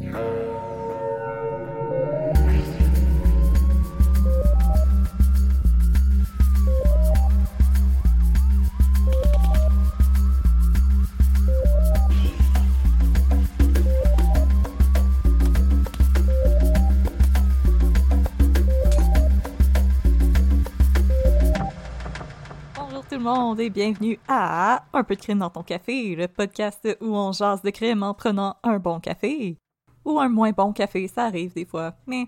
Bonjour tout le monde et bienvenue à Un peu de crime dans ton café, le podcast où on jase de crime en prenant un bon café. Ou un moins bon café, ça arrive des fois. Mais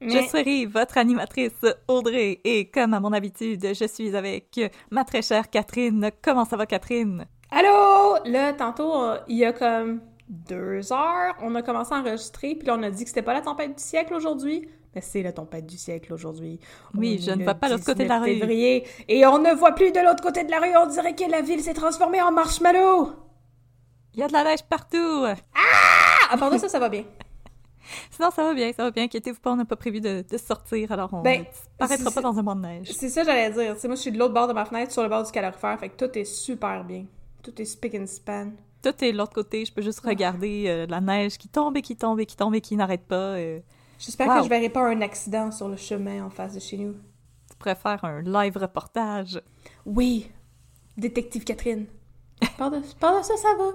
je serai votre animatrice Audrey et comme à mon habitude, je suis avec ma très chère Catherine. Comment ça va Catherine? Allô! Là, tantôt, il y a comme deux heures, on a commencé à enregistrer, puis là, on a dit que c'était pas la tempête du siècle aujourd'hui. Mais c'est la tempête du siècle aujourd'hui. Oui, On je ne vois pas l'autre côté de la 19 rue. février, et on ne voit plus de l'autre côté de la rue. On dirait que la ville s'est transformée en marshmallow. Il y a de la neige partout! Ah! À part de ça, ça va bien. Sinon, ça va bien, ça va bien. Inquiétez-vous pas, on n'a pas prévu de, de sortir, alors on Ben, ne c'est- pas dans un banc de neige. C'est ça j'allais dire. Moi, je suis de l'autre bord de ma fenêtre, sur le bord du calorifère, fait que tout est super bien. Tout est spick and span. Tout est de l'autre côté, je peux juste regarder euh, la neige qui tombe et qui tombe et qui tombe et qui n'arrête pas. euh. J'espère Wow. que je verrai pas un accident sur le chemin en face de chez nous. Tu pourrais faire un live reportage. Oui, détective Catherine. Pendant, pendant ça, ça va.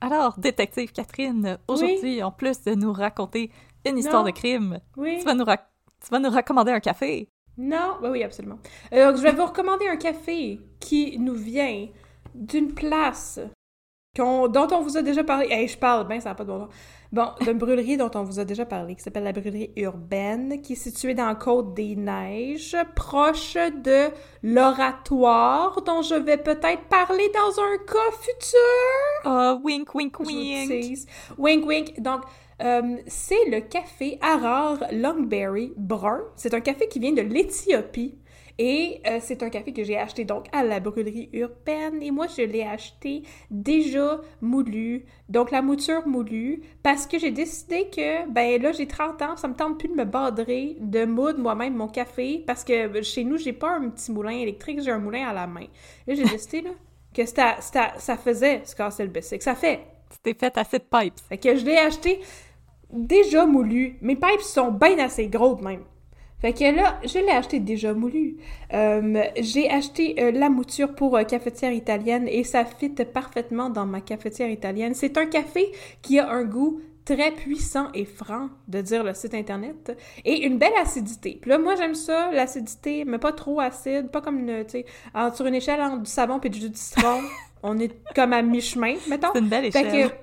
Alors, détective Catherine, aujourd'hui, en plus de nous raconter une histoire de crime, Oui. tu vas, nous tu vas nous recommander un café. Non, oui, oui, absolument. Euh, donc, je vais vous recommander un café qui nous vient d'une place dont on vous a déjà parlé. Hey, je parle bien, ça n'a pas de bon sens. Bon, d'une brûlerie dont on vous a déjà parlé, qui s'appelle la brûlerie urbaine, qui est située dans la côte des Neiges, proche de l'oratoire, dont je vais peut-être parler dans un cas futur. Oh, wink, wink, wink. Wink, wink. Donc, euh, c'est le café Arar Longberry brun. C'est un café qui vient de l'Éthiopie. Et euh, c'est un café que j'ai acheté donc à la brûlerie urbaine. Et moi, je l'ai acheté déjà moulu. Donc, la mouture moulue. Parce que j'ai décidé que, ben là, j'ai 30 ans, ça me tente plus de me badrer, de moudre moi-même mon café. Parce que ben, chez nous, j'ai pas un petit moulin électrique, j'ai un moulin à la main. Là, j'ai décidé, là, que c'était- c'était- ça faisait se casser le bicycle. Ça fait. Tu t'es fait assez de pipes. Fait que je l'ai acheté déjà moulu. Mes pipes sont bien assez gros de même. Fait que là, je l'ai acheté déjà moulu. Euh, j'ai acheté euh, la mouture pour euh, cafetière italienne et ça fit parfaitement dans ma cafetière italienne. C'est un café qui a un goût très puissant et franc, de dire le site internet, et une belle acidité. Puis là, moi, j'aime ça, l'acidité, mais pas trop acide, pas comme, une, tu sais, sur une échelle entre du savon et du jus de citron, on est comme à mi-chemin, mettons. C'est une belle Fait échelle. que,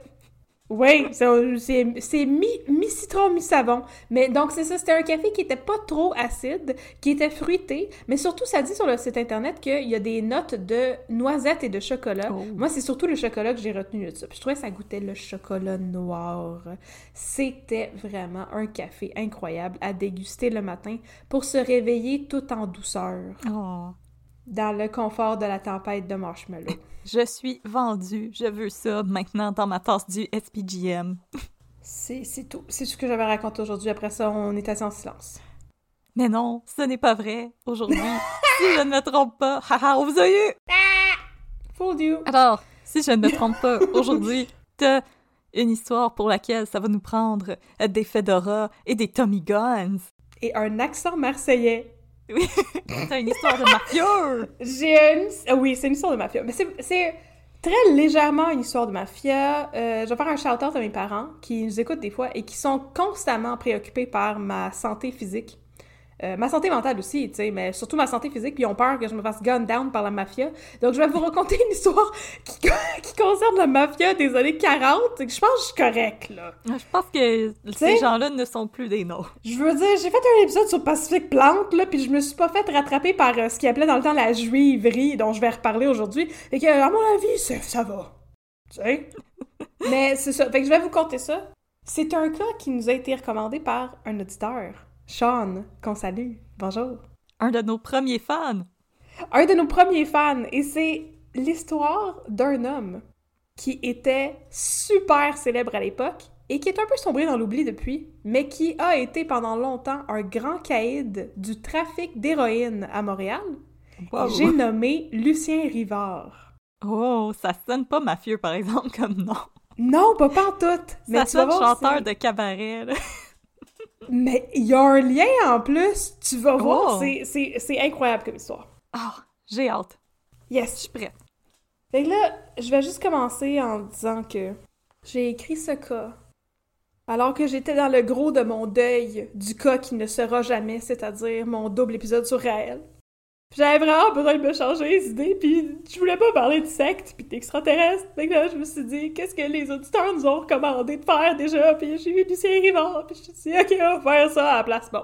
oui, c'est- c'est c'est mi, mi-citron, mi-savon. Mais donc, c'est ça, c'était un café qui était pas trop acide, qui était fruité, mais surtout, ça dit sur le site internet qu'il y a des notes de noisettes et de chocolat. Oh. Moi, c'est surtout le chocolat que j'ai retenu de ça. Puis je trouvais que ça goûtait le chocolat noir. C'était vraiment un café incroyable à déguster le matin pour se réveiller tout en douceur, Oh, dans le confort de la tempête de marshmallow. je suis vendue. Je veux ça maintenant dans ma tasse du SPGM. C'est c'est tout. C'est ce que j'avais raconté aujourd'hui. Après ça, on est assis en silence. Mais non, ce n'est pas vrai. Aujourd'hui, si je ne me trompe pas, haha, on vous a eu! Fooled you! Alors, si je ne me trompe pas, aujourd'hui, t'as une histoire pour laquelle ça va nous prendre des fedoras et des Tommy Guns. Et un accent marseillais. Oui, c'est une histoire de mafieux! J'ai une... ah oui, c'est une histoire de mafia. Mais c'est- c'est très légèrement une histoire de mafia. Euh, je vais faire un shout-out à mes parents qui nous écoutent des fois et qui sont constamment préoccupés par ma santé physique. Euh, ma santé mentale aussi, tu sais, mais surtout ma santé physique, puis ils ont peur que je me fasse gun down par la mafia. Donc, je vais vous raconter une histoire qui, qui concerne la mafia des années 40. et que Je pense que je suis correcte, là. Je pense que ces gens-là ne sont plus des nôtres. Je veux dire, j'ai fait un épisode sur Pacific Plante, là, puis je me suis pas fait rattraper par euh, ce qu'ils appelait dans le temps la juiverie, dont je vais reparler aujourd'hui, et que, à mon avis, ça, ça va. Tu sais? Mais c'est ça. Fait que je vais vous conter ça. C'est un cas qui nous a été recommandé par un auditeur, Sean, qu'on salue. Bonjour. Un de nos premiers fans. Un de nos premiers fans. Et c'est l'histoire d'un homme qui était super célèbre à l'époque et qui est un peu sombré dans l'oubli depuis, mais qui a été pendant longtemps un grand caïd du trafic d'héroïne à Montréal. Wow. J'ai nommé Lucien Rivard. Oh, ça sonne pas mafieux, par exemple, comme nom. Non, pas pantoute! Mais ça tu vas sonne voir, chanteur de cabaret, là. Mais il y a un lien en plus! Tu vas voir, Oh. c'est- c'est c'est incroyable comme histoire. Ah, j'ai hâte. Je Yes! suis prête. Fait que là, je vais juste commencer en disant que j'ai écrit ce cas alors que j'étais dans le gros de mon deuil du cas qui ne sera jamais, c'est-à-dire mon double épisode sur Raël. J'avais vraiment besoin de me changer les idées, puis je voulais pas parler de secte puis d'extraterrestres. Là, je me suis dit, qu'est-ce que les auditeurs nous ont recommandé de faire déjà? Puis j'ai vu Lucien Rivard, puis je me suis dit, ok, on va faire ça à la place. Bon.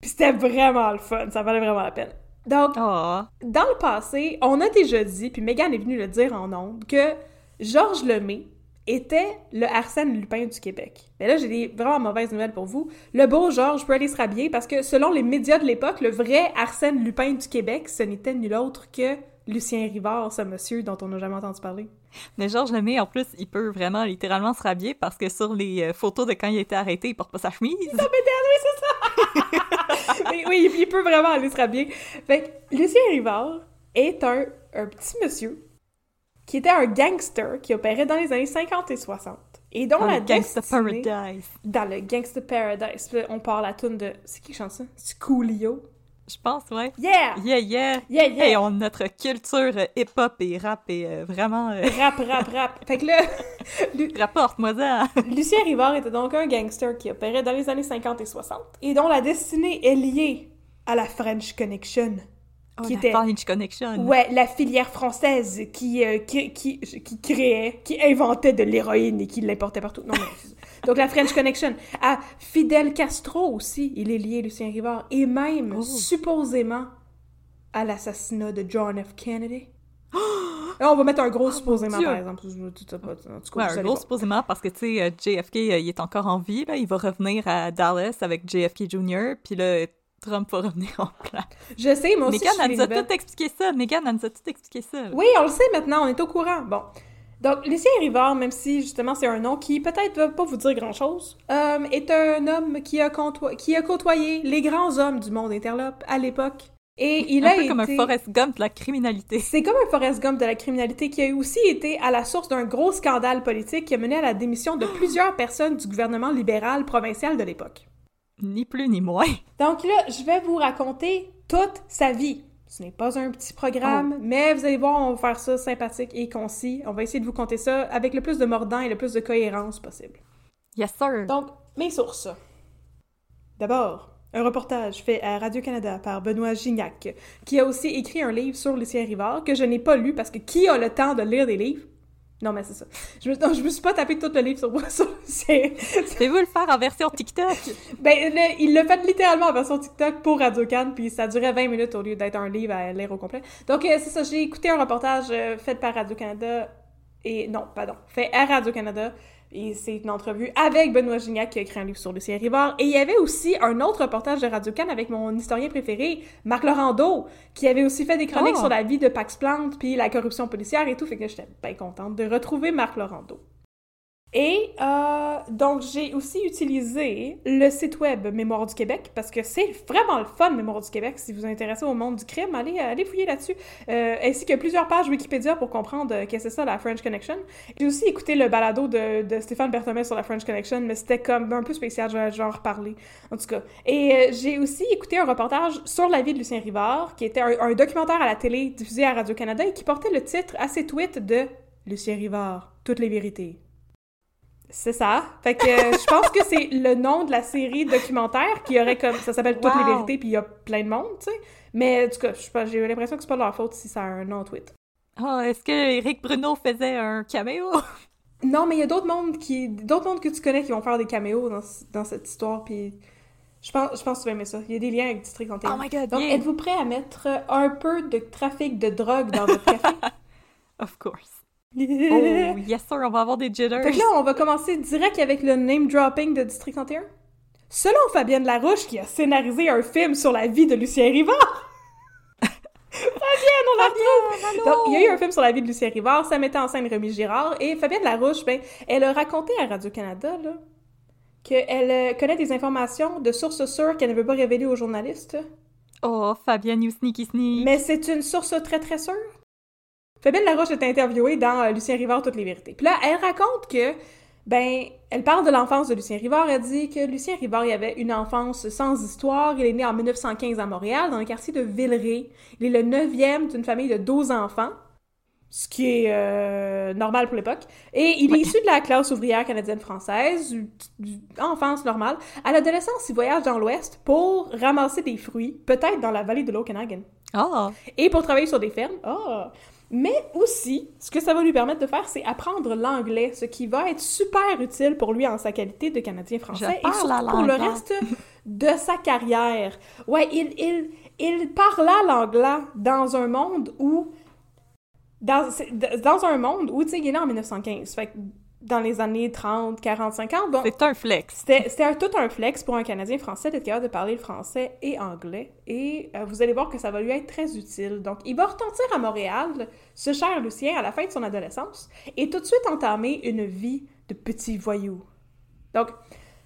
Puis c'était vraiment le fun, ça valait vraiment la peine. Donc, Ah, dans le passé, on a déjà dit, puis Megan est venue le dire en ondes, que Georges Lemay était le Arsène Lupin du Québec. Mais là, j'ai des vraiment mauvaises nouvelles pour vous. Le beau Georges peut aller se rhabiller parce que selon les médias de l'époque, le vrai Arsène Lupin du Québec, ce n'était nul autre que Lucien Rivard, ce monsieur dont on n'a jamais entendu parler. mais Georges Lemay, en plus, il peut vraiment littéralement se rhabiller parce que sur les euh, photos de quand il a été arrêté, il porte pas sa chemise. Mais oui, il peut vraiment aller se rhabiller. Fait que Lucien Rivard est un, un petit monsieur qui était un gangster qui opérait dans les années 50 et 60. Et dont Dans la le Gangsta Paradise. Dans le Gangsta Paradise. Là, on part la tune de... C'est qui qui chante ça? Coolio. Je pense, ouais. Yeah! Yeah, yeah! Yeah, yeah! Hey, on, notre culture euh, hip-hop et rap est euh, vraiment... euh, Rap, rap, rap. Fait que là, Lu- Rapporte-moi ça! Lucien Rivard était donc un gangster qui opérait dans les années 50 et 60 et dont la destinée est liée à la French Connection. Oh, qui la était... French Connection. Ouais, la filière française qui, euh, qui, qui, qui créait, qui inventait de l'héroïne et qui l'importait partout. Non. Donc la French Connection. À Fidel Castro aussi, il est lié, Lucien Rivard. Et même, Oh. supposément, à l'assassinat de John F. Kennedy. Là, on va mettre un gros supposément, par exemple. Ouais, vous un gros supposément parce que, tu sais, euh, JFK, euh, il est encore en vie, là. Il va revenir à Dallas avec JFK Jr., puis là, Trump va revenir en place. Je sais, moi aussi, suis elle nous a tout expliqué ça. Megan, elle nous a tout expliqué ça. Oui, on le sait maintenant, on est au courant. Bon. Donc, Lucien Rivard, même si justement c'est un nom qui peut-être va pas vous dire grand-chose, euh, est un homme qui a, qui a côtoyé les grands hommes du monde interlope à l'époque. Et il un a peu été... comme un Forrest Gump de la criminalité. C'est comme un Forrest Gump de la criminalité qui a aussi été à la source d'un gros scandale politique qui a mené à la démission de plusieurs personnes du gouvernement libéral provincial de l'époque. Ni plus ni moins. Donc là, je vais vous raconter toute sa vie. Ce n'est pas un petit programme, mais vous allez voir, on va faire ça sympathique et concis. On va essayer de vous conter ça avec le plus de mordant et le plus de cohérence possible. Yes, sir. Donc, mes sources. D'abord, un reportage fait à Radio-Canada par Benoît Gignac, qui a aussi écrit un livre sur Lucien Rivard que je n'ai pas lu parce que qui a le temps de lire des livres? Non, mais c'est ça. Je me, non, je me suis pas tapé tout le livre sur, Lucien. Pouvez-vous le faire en version TikTok? Ben, le- il l'a fait littéralement en version TikTok pour Radio Cannes, puis ça durait 20 minutes au lieu d'être un livre à lire au complet. Donc, euh, c'est ça, j'ai écouté un reportage euh, fait par Radio-Canada, et non, pardon, fait à Radio-Canada, et c'est une entrevue avec Benoît Gignac qui a écrit un livre sur Lucien Rivard. Et il y avait aussi un autre reportage de Radio-Can avec mon historien préféré, Marc Laurando, qui avait aussi fait des chroniques Oh. sur la vie de Pax Plante, puis la corruption policière et tout, fait que j'étais bien contente de retrouver Marc Laurando. Et euh, donc, j'ai aussi utilisé le site web Mémoire du Québec parce que c'est vraiment le fun, Mémoire du Québec. Si vous vous intéressez au monde du crime, allez, allez fouiller là-dessus. Euh, ainsi que plusieurs pages Wikipédia pour comprendre euh, qu'est-ce que c'est ça, la French Connection. J'ai aussi écouté le balado de, de Stéphane Berthomé sur la French Connection, mais c'était comme un peu spécial, je vais, en reparler. En tout cas. Et euh, j'ai aussi écouté un reportage sur la vie de Lucien Rivard, qui était un, un documentaire à la télé diffusé à Radio-Canada et qui portait le titre assez tweet de Lucien Rivard, toutes les vérités. C'est ça. Fait que euh, je pense que c'est le nom de la série documentaire qui aurait comme. Ça s'appelle Toutes les vérités, puis il y a plein de monde, tu sais. Mais en tout cas, j'ai l'impression que c'est pas de leur faute si ça a un nom tweet. Oh, est-ce que Eric Bruno faisait un caméo? Non, mais il y a d'autres mondes qui. d'autres mondes que tu connais qui vont faire des caméos dans, dans cette histoire, puis. Je pense, je pense que tu vas aimer ça. Il y a des liens avec District Ontario. Oh my god, Donc, yeah. êtes-vous prêt à mettre un peu de trafic de drogue dans votre café? Of course. Oh, yes sir, on va avoir des jitters. Fait que là, on va commencer direct avec le name dropping de District 31. Selon Fabienne Larouche, qui a scénarisé un film sur la vie de Lucien Rivard. Fabienne, on la retrouve! Donc, il y a eu un film sur la vie de Lucien Rivard, ça mettait en scène Rémi Girard, et Fabienne Larouche, ben, elle a raconté à Radio-Canada, là, qu'elle euh, connaît des informations de sources sûres qu'elle ne veut pas révéler aux journalistes. Oh, Fabienne, you sneaky sneak. Mais c'est une source très très sûre. Fabienne Larouche est interviewée dans euh, Lucien Rivard, Toutes les vérités. Puis là, elle raconte que, ben, elle parle de l'enfance de Lucien Rivard. Elle dit que Lucien Rivard, il avait une enfance sans histoire. Il est né en 1915 à Montréal, dans le quartier de Villeray. Il est le neuvième d'une famille de 12 enfants, ce qui est euh, normal pour l'époque. Et il est issu de la classe ouvrière canadienne-française, enfance normale. À l'adolescence, il voyage dans l'Ouest pour ramasser des fruits, peut-être dans la vallée de l'Okanagan Oh, et pour travailler sur des fermes. Ah! Mais aussi, ce que ça va lui permettre de faire, c'est apprendre l'anglais, ce qui va être super utile pour lui en sa qualité de Canadien français Je et surtout pour le langue. reste de sa carrière. Ouais, il, il, il parla l'anglais dans un monde où dans, dans un monde où, tu sais, il est né en 1915, fait dans les années 30, 40, 50, bon, c'est un flex. c'était c'était un- tout un flex pour un Canadien français d'être capable de parler le français et anglais. Et euh, vous allez voir que ça va lui être très utile. Donc, il va retentir à Montréal, ce cher Lucien, à la fin de son adolescence, et tout de suite entamer une vie de petit voyou. Donc,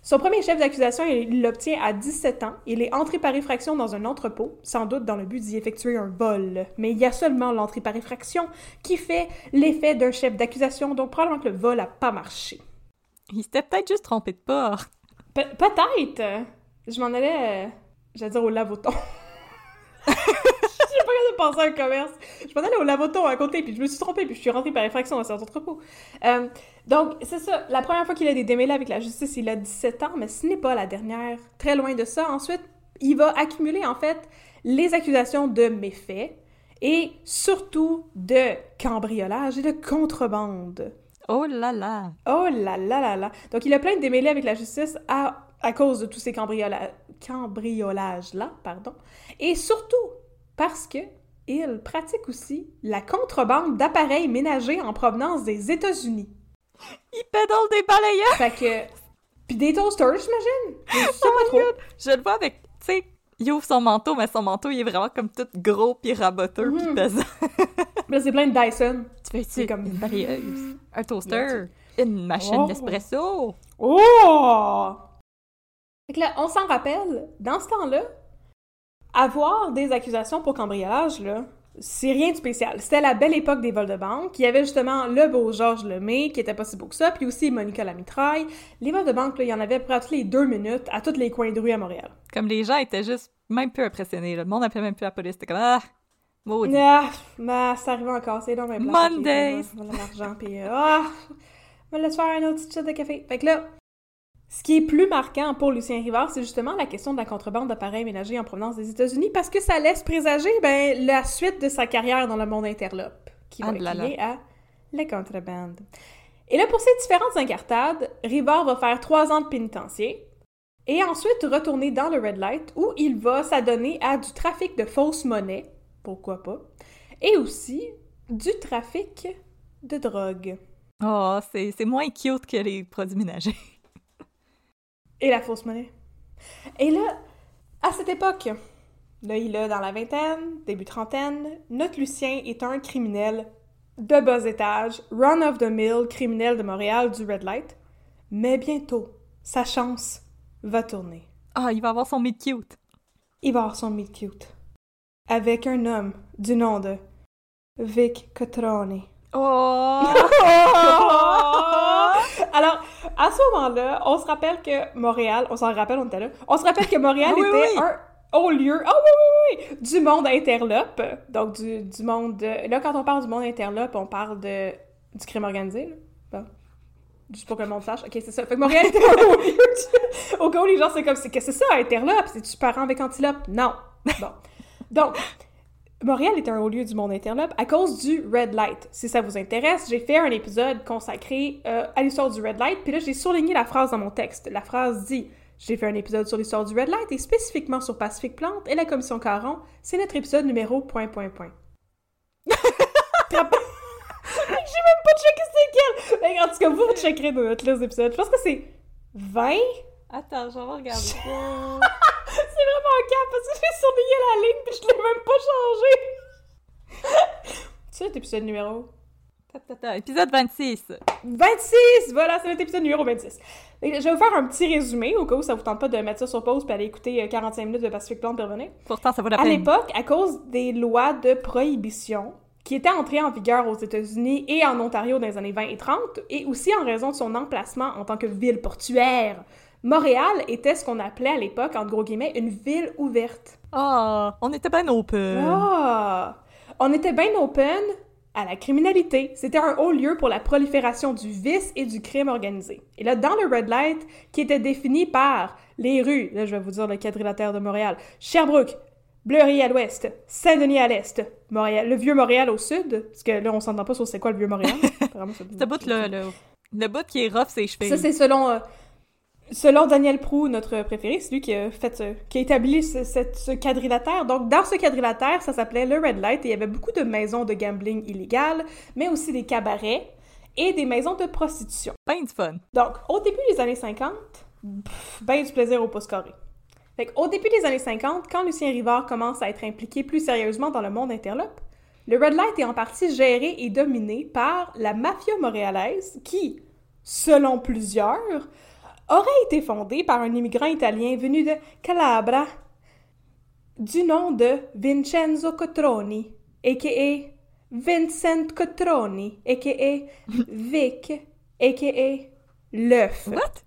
son premier chef d'accusation, il l'obtient à 17 ans. Il est entré par effraction dans un entrepôt, sans doute dans le but d'y effectuer un vol. Mais il y a seulement l'entrée par effraction qui fait l'effet d'un chef d'accusation, donc probablement que le vol n'a pas marché. Il s'était peut-être juste trompé de porte. Pe- Peut-être. Je m'en allais, euh, j'allais dire au lavoton. Pas quand de penser à un commerce. Je m'en allais au lavoton à côté, puis je me suis trompée, puis je suis rentrée par effraction dans cet entrepôt. Euh, donc, c'est ça. La première fois qu'il a des démêlés avec la justice, il a 17 ans, mais ce n'est pas la dernière. Très loin de ça. Ensuite, il va accumuler, en fait, les accusations de méfaits et surtout de cambriolage et de contrebande. Oh là là. Oh là là là là. Donc, il a plein de démêlés avec la justice à, à cause de tous ces cambriola- cambriolages-là, pardon. Et surtout parce que il pratique aussi la contrebande d'appareils ménagers en provenance des États-Unis. Il pédale des balayeurs. Fait que... Puis des toasters, j'imagine? Je sais pas trop. Je le vois avec, tu sais, il ouvre son manteau, mais son manteau, il est vraiment comme tout gros pis raboteux pis Mhm. pesant. Là, c'est plein de Dyson. Tu fais comme comme- une balayeuse, un toaster, une machine Oh. d'espresso. Oh! Fait que là, on s'en rappelle, dans ce temps-là, avoir des accusations pour cambriolage, là, c'est rien de spécial. C'était la belle époque des vols de banque. Il y avait justement le beau Georges Lemay, qui était pas si beau que ça, puis aussi Monica Lamitraille. Les vols de banque, là, il y en avait à peu près à tous les deux minutes, à tous les coins de rue à Montréal. Comme les gens étaient juste même peu impressionnés. là. Le monde appelait même plus la police. C'était comme Ah, maudit. Ah, bah, ça arrive encore, c'est dans mes Mondays. L'argent, puis euh, ah, laisser faire un autre petit de café. Fait que là, ce qui est plus marquant pour Lucien Rivard, c'est justement la question de la contrebande d'appareils ménagers en provenance des États-Unis, parce que ça laisse présager ben, la suite de sa carrière dans le monde interlope, qui va Ah être là. liée à la contrebande. Et là, pour ces différentes incartades, Rivard va faire trois ans de pénitencier, et ensuite retourner dans le Red Light, où il va s'adonner à du trafic de fausses monnaies, pourquoi pas, et aussi du trafic de drogue. Oh, c'est c'est moins cute que les produits ménagers. Et la fausse monnaie. Et là, à cette époque, là, il est dans la vingtaine, début trentaine, notre Lucien est un criminel de bas étage, run of the mill, criminel de Montréal du Red Light. Mais bientôt, sa chance va tourner. Ah, il va avoir son meet cute. Il va avoir son meet cute. Avec un homme du nom de Vic Cotrone. Oh! Alors, à ce moment-là, on se rappelle que Montréal, on s'en rappelle, on était là, on se rappelle que Montréal Ah oui, était oui. un haut lieu, ah oui, oui, oui, du monde interlope, donc du, du monde, de- là, quand on parle du monde interlope, on parle de, du crime organisé, là. Bon. Juste pour que le monde sache. Ok, c'est ça. Fait que Montréal était un haut lieu Au cas où les gens, c'est comme, c'est que c'est ça, interlope? C'est-tu parent avec antilope? Non. Bon. Donc, Montréal est un haut lieu du monde interlope à cause du Red Light. Si ça vous intéresse, j'ai fait un épisode consacré euh, à l'histoire du Red Light, puis là j'ai souligné la phrase dans mon texte. La phrase dit J'ai fait un épisode sur l'histoire du Red Light et spécifiquement sur Pacific Plante et la commission Caron. C'est notre épisode numéro point point point. J'imagine même pas checker c'est quel! Mais en tout cas, vous, vous checkerez dans notre liste d'épisodes. Je pense que c'est 20? Attends, je vais regarder c'est vraiment un cap parce que j'ai surveillé la ligne puis je l'ai même pas changé. c'est notre épisode numéro? Attends, attends, épisode 26. 26! Voilà, c'est notre épisode numéro 26. Et Je vais vous faire un petit résumé au cas où ça vous tente pas de mettre ça sur pause puis aller écouter euh, 45 minutes de Pacific Plan puis revenir. Pourtant, ça vaut la À peine. l'époque, à cause des lois de prohibition qui étaient entrées en vigueur aux États-Unis et en Ontario dans les années 20 et 30, et aussi en raison de son emplacement en tant que ville portuaire, Montréal était ce qu'on appelait à l'époque, entre gros guillemets, une ville ouverte. Ah, on était bien open. Ah! On était bien open à la criminalité. C'était un haut lieu pour la prolifération du vice et du crime organisé. Et là, dans le red light, qui était défini par les rues, là je vais vous dire le quadrilatère de Montréal, Sherbrooke, Bleury à l'ouest, Saint-Denis à l'est, Montréal, le vieux Montréal au sud, parce que là on s'entend pas sur c'est quoi le vieux Montréal. Vraiment, le, le bout qui est rough, c'est cheveux. ça, c'est selon, euh, selon Daniel Prou, notre préféré, c'est lui qui a, fait, ce- qui a établi ce, cette- ce quadrilatère. Donc, dans ce quadrilatère, ça s'appelait le Red Light et il y avait beaucoup de maisons de gambling illégales, mais aussi des cabarets et des maisons de prostitution. Ben du fun. Donc, au début des années 50, pff, ben du plaisir au pouce carré. Fait qu'au début des années 50, quand Lucien Rivard commence à être impliqué plus sérieusement dans le monde interlope, le Red Light est en partie géré et dominé par la mafia montréalaise qui, selon plusieurs, aurait été fondée par un immigrant italien venu de Calabria du nom de Vincenzo Cotroni, a.k.a. Vincent Cotroni, a.k.a. Vic, a.k.a. L'œuf. What?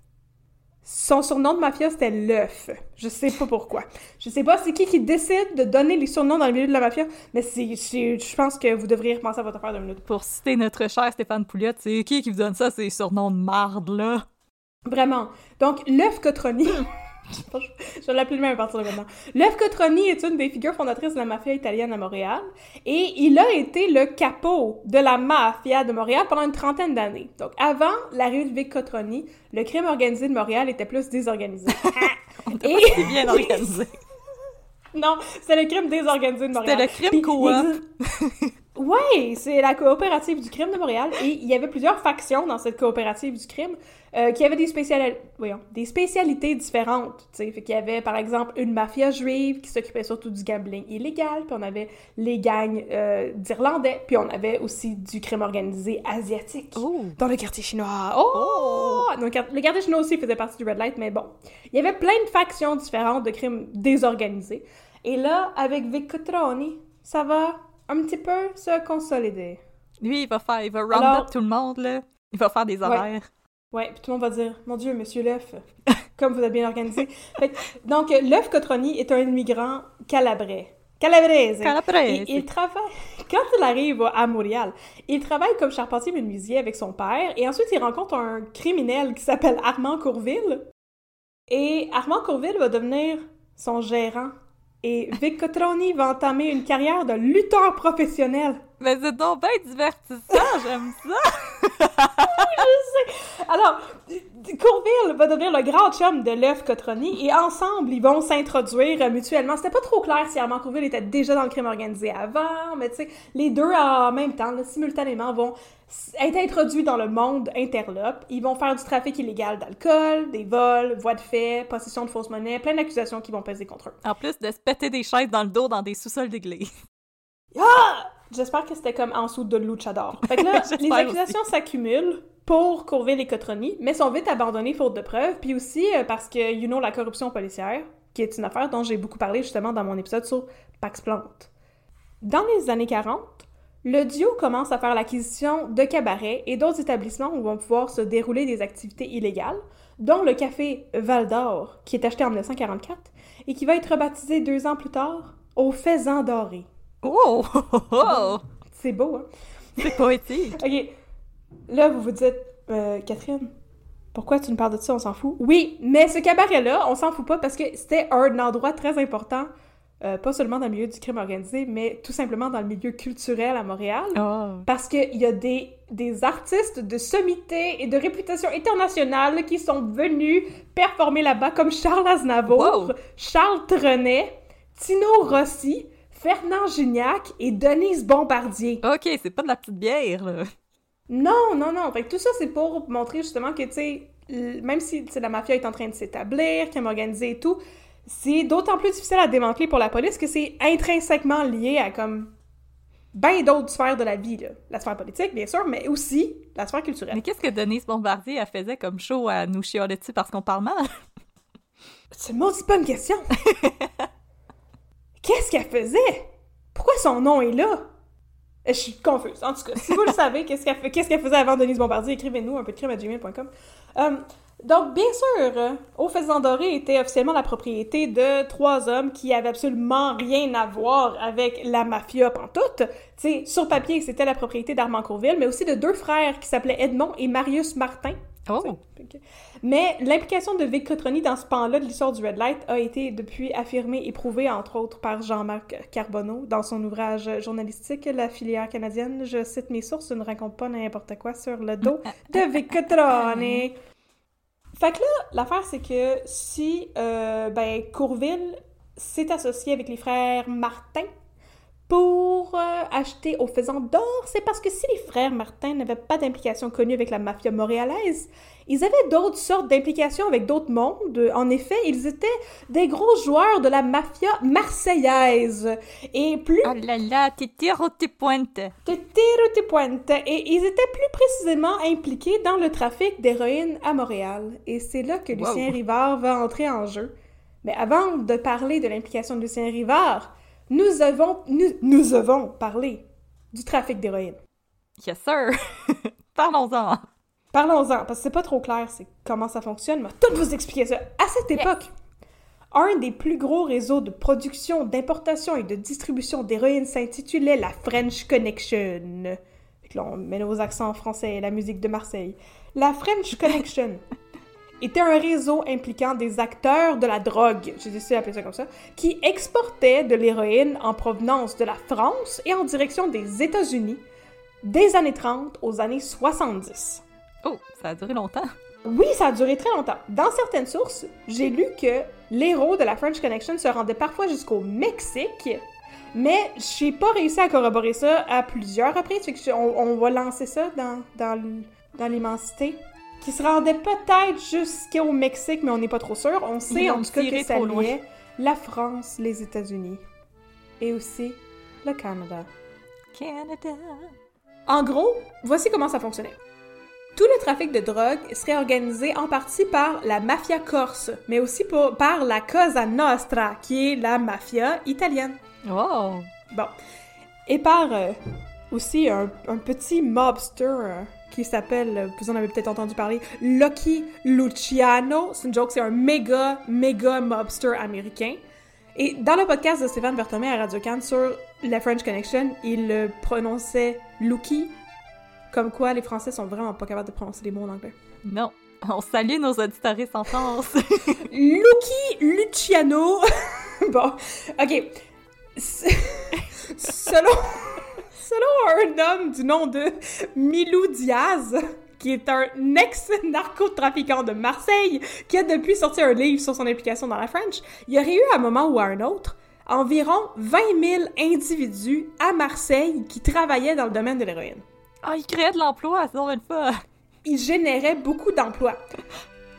Son surnom de mafia, c'était l'œuf. Je sais pas pourquoi. Je sais pas c'est qui qui décide de donner les surnoms dans le milieu de la mafia, mais c'est, c'est- je pense que vous devriez repenser à votre affaire de minute. Pour citer notre cher Stéphane Pouliot, c'est qui qui vous donne ça, ces surnoms de marde, là? Vraiment. Donc, l'œuf Cotroni. je vais l'appeler le même à partir de maintenant. L'œuf Cotroni est une des figures fondatrices de la mafia italienne à Montréal et il a été le capot de la mafia de Montréal pendant une trentaine d'années. Donc, avant l'arrivée de Vic Cotroni, le crime organisé de Montréal était plus désorganisé. et... C'est bien organisé. Non, c'est le crime désorganisé de Montréal. C'était le crime coop. Ouais, c'est la coopérative du crime de Montréal et il y avait plusieurs factions dans cette coopérative du crime euh, qui avaient des, spéciali- voyons, des spécialités différentes. tu sais. Fait qu'il y avait par exemple une mafia juive qui s'occupait surtout du gambling illégal, puis on avait les gangs euh, d'Irlandais, puis on avait aussi du crime organisé asiatique Oh. dans le quartier chinois. Oh! Donc, le quartier chinois aussi faisait partie du Red Light, mais bon. Il y avait plein de factions différentes de crimes désorganisés. Et là, avec Vic Cotroni, ça va? Un petit peu se consolider. Lui, il va faire, il va round Alors- up tout le monde, là. Il va faire des horaires. Ouais, puis tout le monde va dire Mon Dieu, monsieur l'œuf, comme vous êtes bien organisé. Fait donc, l'œuf Cotroni est un immigrant calabrais. Calabrese. Calabrese. Et il travaille. Quand il arrive à Montréal, il travaille comme charpentier menuisier avec son père et ensuite il rencontre un criminel qui s'appelle Armand Courville. Et Armand Courville va devenir son gérant. Et Vic Cotroni va entamer une carrière de lutteur professionnel. Mais c'est donc bien divertissant, j'aime ça. Alors, Courville va devenir le grand chum de l'œuf Cotroni et ensemble, ils vont s'introduire euh, mutuellement. C'était pas trop clair si Armand Courville était déjà dans le crime organisé avant, mais tu sais, les deux en même temps, là, simultanément, vont être introduits dans le monde interlope. Ils vont faire du trafic illégal d'alcool, des vols, voies de fait, possession de fausses monnaies, plein d'accusations qui vont peser contre eux. En plus de se péter des chaises dans le dos dans des sous-sols d'église. Ah! J'espère que c'était comme en dessous de Luchador. Fait que là, les accusations s'accumulent pour Courville et Cotroni, mais sont vite abandonnées faute de preuves, puis aussi euh, parce que, you know, la corruption policière, qui est une affaire dont j'ai beaucoup parlé justement dans mon épisode sur Pax Plante. Dans les années 40, le duo commence à faire l'acquisition de cabarets et d'autres établissements où vont pouvoir se dérouler des activités illégales, dont le café Val d'Or, qui est acheté en 1944 et qui va être rebaptisé deux ans plus tard au Faisan Doré. Oh! oh, oh, oh. C'est beau, hein? C'est poétique. OK. Là, vous vous dites, euh, Catherine, pourquoi tu nous parles de ça? On s'en fout. Oui, mais ce cabaret-là, on s'en fout pas parce que c'était un endroit très important, euh, pas seulement dans le milieu du crime organisé, mais tout simplement dans le milieu culturel à Montréal. Oh. Parce qu'il y a des, des artistes de sommité et de réputation internationale qui sont venus performer là-bas, comme Charles Aznavour, Wow. Charles Trenet, Tino Rossi, Fernand Gignac et Denise Bombardier. Ok, c'est pas de la petite bière, là. Non, non, non. Fait que tout ça, c'est pour montrer justement que, tu sais, même si tu la mafia est en train de s'établir, qu'elle organisée et tout, c'est d'autant plus difficile à démanteler pour la police que c'est intrinsèquement lié à comme ben d'autres sphères de la vie, là. La sphère politique, bien sûr, mais aussi la sphère culturelle. Mais qu'est-ce que Denise Bombardier, elle faisait comme show à nous chialer dessus parce qu'on parle mal? C'est une maudite bonne question. Qu'est-ce qu'elle faisait? Pourquoi son nom est là? Je suis confuse. En tout cas, si vous le savez, qu'est-ce qu'elle faisait avant Denise Bombardier, écrivez-nous un peu de crime à gmail.com. Euh, donc, bien sûr, euh, Au Faisan Doré était officiellement la propriété de trois hommes qui avaient absolument rien à voir avec la mafia pantoute. Sais, sur papier, c'était la propriété d'Armand Courville, mais aussi de deux frères qui s'appelaient Edmond et Marius Martin. Oh! Mais l'implication de Vic Cotroni dans ce pan-là de l'histoire du Red Light a été depuis affirmée et prouvée, entre autres, par Jean-Marc Carbonneau dans son ouvrage journalistique La filière canadienne. Je cite mes sources, je ne raconte pas n'importe quoi sur le dos de Vic Cotroni. Fait que là, l'affaire, c'est que si euh, ben, Courville s'est associé avec les frères Martin pour euh, acheter au faisant d'or, c'est parce que si les frères Martin n'avaient pas d'implication connue avec la mafia montréalaise, ils avaient d'autres sortes d'implications avec d'autres mondes. En effet, ils étaient des gros joueurs de la mafia marseillaise. Et plus Oh là là, t'es tire tes pointes! de tiro te pointe. Et ils étaient plus précisément impliqués dans le trafic d'héroïne à Montréal. Et c'est là que Lucien. Rivard va entrer en jeu. Mais avant de parler de l'implication de Lucien Rivard, nous avons, nous, nous avons parlé du trafic d'héroïne. Yes, sir! Parlons-en! Parlons-en, parce que c'est pas trop clair c'est comment ça fonctionne, mais tout vous expliquer ça. À cette époque, un des plus gros réseaux de production, d'importation et de distribution d'héroïne s'intitulait la French Connection. Fait que là, on met nos accents français et la musique de Marseille. La French Connection était un réseau impliquant des acteurs de la drogue, j'ai décidé d'appeler ça comme ça, qui exportaient de l'héroïne en provenance de la France et en direction des États-Unis des années 30 aux années 70. Oh, ça a duré longtemps! Oui, ça a duré très longtemps. Dans certaines sources, j'ai lu que l'héros de la French Connection se rendait parfois jusqu'au Mexique, mais j'ai pas réussi à corroborer ça à plusieurs reprises, fait que je- on, on va lancer ça dans, dans l'immensité. Qui se rendait peut-être jusqu'au Mexique, mais on n'est pas trop sûr. On sait en tout cas que ça liait la France, les États-Unis et aussi le Canada. Canada! En gros, voici comment ça fonctionnait. Tout le trafic de drogue serait organisé en partie par la mafia corse, mais aussi pour- par la Cosa Nostra, qui est la mafia italienne. Oh! Bon. Et par euh, aussi un, un petit mobster euh, qui s'appelle, euh, vous en avez peut-être entendu parler, Lucky Luciano. C'est une joke, c'est un méga, méga mobster américain. Et dans le podcast de Stéphane Berthomé à Radio Cannes sur la French Connection, il le prononçait Lucky, comme quoi les Français sont vraiment pas capables de prononcer les mots en anglais. Non! On salue nos auditoristes en France! Lucky Luciano. bon, ok. Selon, selon un homme du nom de Milou Diaz, qui est un ex-narcotrafiquant de Marseille, qui a depuis sorti un livre sur son implication dans la French, il y aurait eu à un moment ou à un autre environ 20 000 individus à Marseille qui travaillaient dans le domaine de l'héroïne. Ah, il créait de l'emploi, c'est donc une fois! il générait beaucoup d'emplois.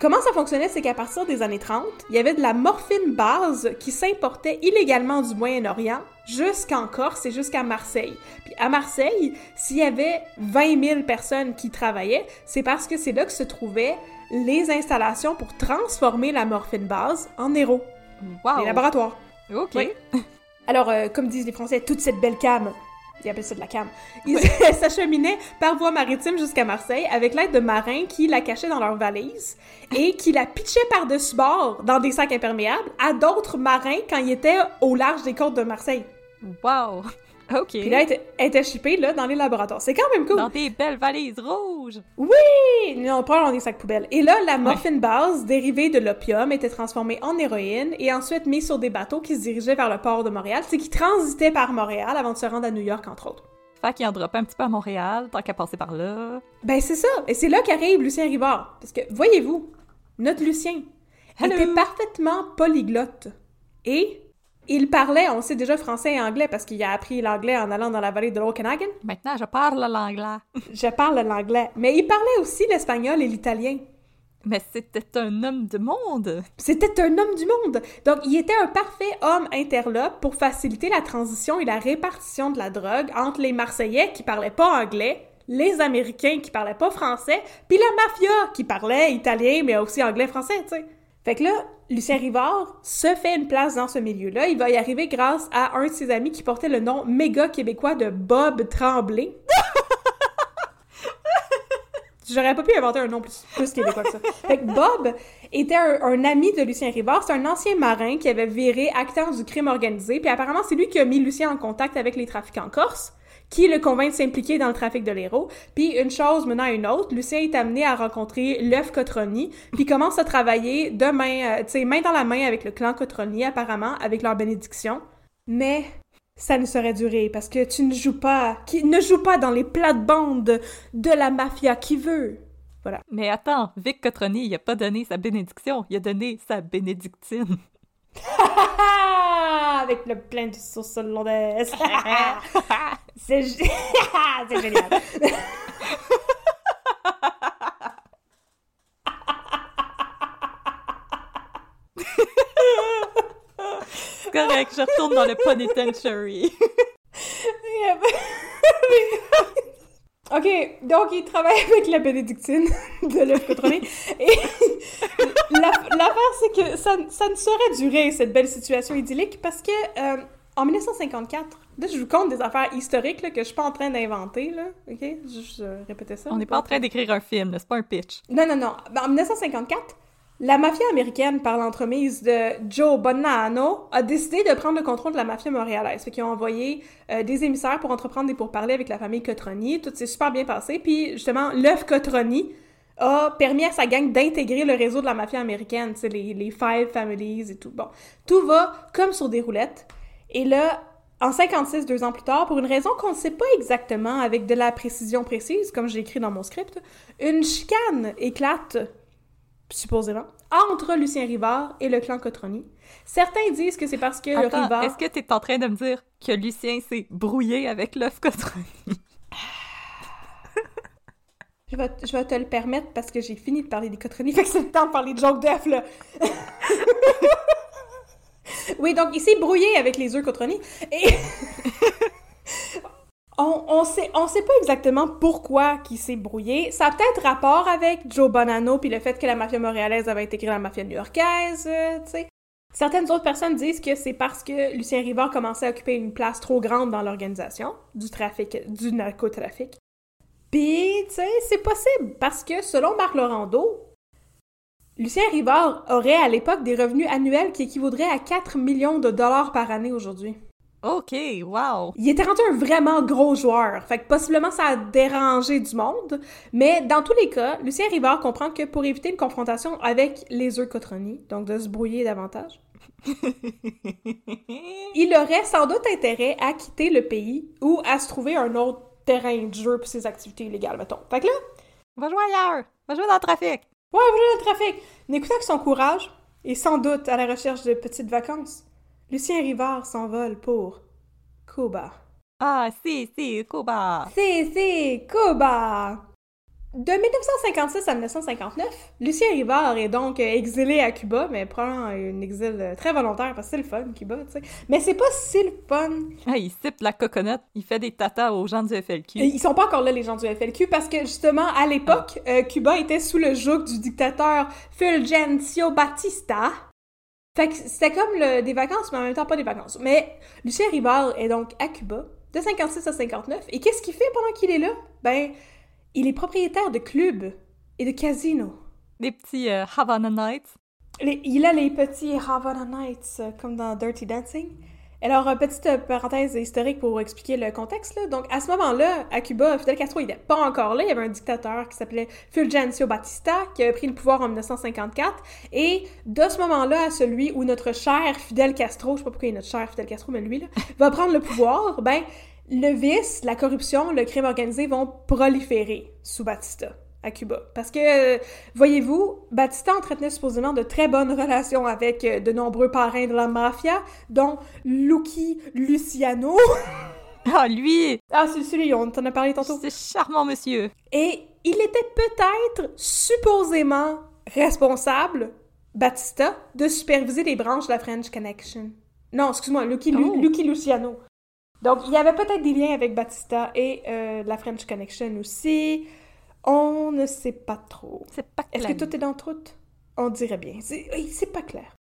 Comment ça fonctionnait, c'est qu'à partir des années 30, il y avait de la morphine base qui s'importait illégalement du Moyen-Orient jusqu'en Corse et jusqu'à Marseille. Puis à Marseille, s'il y avait 20 000 personnes qui travaillaient, c'est parce que c'est là que se trouvaient les installations pour transformer la morphine base en héros, Wow! les laboratoires. Ok! Oui. Alors, euh, comme disent les Français, toute cette belle cam, ils appellent ça de la cam, ils s'acheminaient par voie maritime jusqu'à Marseille avec l'aide de marins qui la cachaient dans leurs valises et qui la pitchaient par-dessus bord dans des sacs imperméables à d'autres marins quand ils étaient au large des côtes de Marseille. Wow! Ok! Puis là, elle était, elle était shippée là, dans les laboratoires. C'est quand même cool. Dans des belles valises rouges! Oui! Non, pas dans des sacs poubelles. Et là, la morphine base, dérivée de l'opium, était transformée en héroïne et ensuite mise sur des bateaux qui se dirigeaient vers le port de Montréal. C'est qui transitaient par Montréal avant de se rendre à New York, entre autres. Fait qu'il en droppait un petit peu à Montréal, tant qu'à passer par là. Ben, c'est ça. Et c'est là qu'arrive Lucien Rivard. Parce que, voyez-vous, notre Lucien Hello. était parfaitement polyglotte. Et Il parlait, on sait déjà français et anglais parce qu'il a appris l'anglais en allant dans la vallée de l'Okanagan. Maintenant, je parle l'anglais. Je parle l'anglais. Mais il parlait aussi l'espagnol et l'italien. Mais c'était un homme de monde. C'était un homme du monde. Donc, il était un parfait homme interlope pour faciliter la transition et la répartition de la drogue entre les Marseillais qui parlaient pas anglais, les Américains qui parlaient pas français, puis la mafia qui parlait italien mais aussi anglais-français, tu sais. Fait que là, Lucien Rivard se fait une place dans ce milieu-là. Il va y arriver grâce à un de ses amis qui portait le nom méga québécois de Bob Tremblay. J'aurais pas pu inventer un nom plus, québécois que ça. Fait que Bob était un, un ami de Lucien Rivard. C'est un ancien marin qui avait viré acteur du crime organisé. Puis apparemment, c'est lui qui a mis Lucien en contact avec les trafiquants corse qui le convainc de s'impliquer dans le trafic de l'héros. Puis une chose menant à une autre, Lucien est amené à rencontrer l'œuf Cotroni, puis commence à travailler de main, euh, tu sais, main dans la main avec le clan Cotroni, apparemment, avec leur bénédiction. Mais ça ne saurait durer parce que tu ne joues pas, qui ne joue pas dans les plates-bandes de la mafia qui veut. Voilà. Mais attends, Vic Cotroni, il a pas donné sa bénédiction, il a donné sa bénédictine. avec le plein de sauce hollandaise. C'est c'est génial. Correct, je retourne dans le penitentiary. OK, donc il travaille avec la bénédictine de l'œuf. Et la- l'affaire, c'est que ça, ça ne saurait durer, cette belle situation idyllique, parce que euh, en 1954, là, je vous compte des affaires historiques là, que je suis pas en train d'inventer, là. OK? Je, je répétais ça. On n'est pas en train d'écrire un film, c'est pas un pitch. Non, non, non. Ben, En 1954, la mafia américaine, par l'entremise de Joe Bonanno, a décidé de prendre le contrôle de la mafia montréalaise. Fait qu'ils ont envoyé euh, des émissaires pour entreprendre des pourparlers avec la famille Cotroni. Tout s'est super bien passé. Puis, justement, l'œuf Cotroni a permis à sa gang d'intégrer le réseau de la mafia américaine, les, les Five Families et tout. Bon, tout va comme sur des roulettes. Et là, en 56, deux ans plus tard, pour une raison qu'on ne sait pas exactement avec de la précision précise, comme j'ai écrit dans mon script, une chicane éclate supposément, entre Lucien Rivard et le clan Cotroni. Certains disent que c'est parce que Attends, Rivard... est-ce que t'es en train de me dire que Lucien s'est brouillé avec l'œuf Cotroni? Je vais, je vais te le permettre parce que j'ai fini de parler des Cotroni, fait que c'est le temps de parler de joke d'œuf, là! oui, donc il s'est brouillé avec les œufs Cotroni, et... On, sait, pas exactement pourquoi qu'il s'est brouillé. Ça a peut-être rapport avec Joe Bonanno puis le fait que la mafia montréalaise avait intégré la mafia new-yorkaise, euh. Certaines autres personnes disent que c'est parce que Lucien Rivard commençait à occuper une place trop grande dans l'organisation du trafic, du narcotrafic. Puis, c'est possible parce que selon Marc Laurando, Lucien Rivard aurait à l'époque des revenus annuels qui équivaudraient à 4 millions de dollars par année aujourd'hui. Ok, wow! Il était rendu un vraiment gros joueur, fait que possiblement ça a dérangé du monde, mais dans tous les cas, Lucien Rivard comprend que pour éviter une confrontation avec les œufs Cotroni, donc de se brouiller davantage, il aurait sans doute intérêt à quitter le pays ou à se trouver un autre terrain de jeu pour ses activités illégales, mettons. Fait que là, Va jouer ailleurs! Va jouer dans le trafic! ouais, voilà le trafic. N'écoutant que son courage, et sans doute à la recherche de petites vacances, Lucien Rivard s'envole pour Cuba. Ah, si, si, Cuba! Si, si, Cuba! De 1956 à 1959, Lucien Rivard est donc euh, exilé à Cuba, mais probablement un exil euh, très volontaire parce que c'est le fun, Cuba, tu sais. Mais c'est pas si le fun. Ah, il sipe la coconut, il fait des tatas aux gens du FLQ. Et Ils sont pas encore là, les gens du FLQ, parce que justement, à l'époque, euh, Cuba était sous le joug du dictateur Fulgencio Batista. Fait que c'était comme le- des vacances, mais en même temps pas des vacances. Mais Lucien Rivard est donc à Cuba, de 56 à 59, et qu'est-ce qu'il fait pendant qu'il est là? Ben, il est propriétaire de clubs et de casinos. Des petits euh, Havana Nights. Les- il a les petits Havana Nights, euh, comme dans Dirty Dancing. Alors, euh, petite euh, parenthèse historique pour expliquer le contexte. Là. Donc, à ce moment-là, à Cuba, Fidel Castro, il n'était pas encore là. Il y avait un dictateur qui s'appelait Fulgencio Batista, qui a pris le pouvoir en 1954. Et de ce moment-là à celui où notre cher Fidel Castro, je sais pas pourquoi il est notre cher Fidel Castro, mais lui, là, va prendre le pouvoir, ben, le vice, la corruption, le crime organisé vont proliférer sous Batista. À Cuba. Parce que, euh, voyez-vous, Batista entretenait supposément de très bonnes relations avec euh, de nombreux parrains de la mafia, dont Lucky Luciano. Ah, lui! ah, c'est celui, on t'en a parlé tantôt. C'est charmant, monsieur. Et il était peut-être supposément responsable, Batista, de superviser les branches de la French Connection. Non, excuse-moi, Lucky, Lu- Oh. Lucky Luciano. Donc, il y avait peut-être des liens avec Batista et euh, la French Connection aussi. On ne sait pas trop. C'est pas Est-ce clair. que tout est dans tout? On dirait bien. C'est pas clair.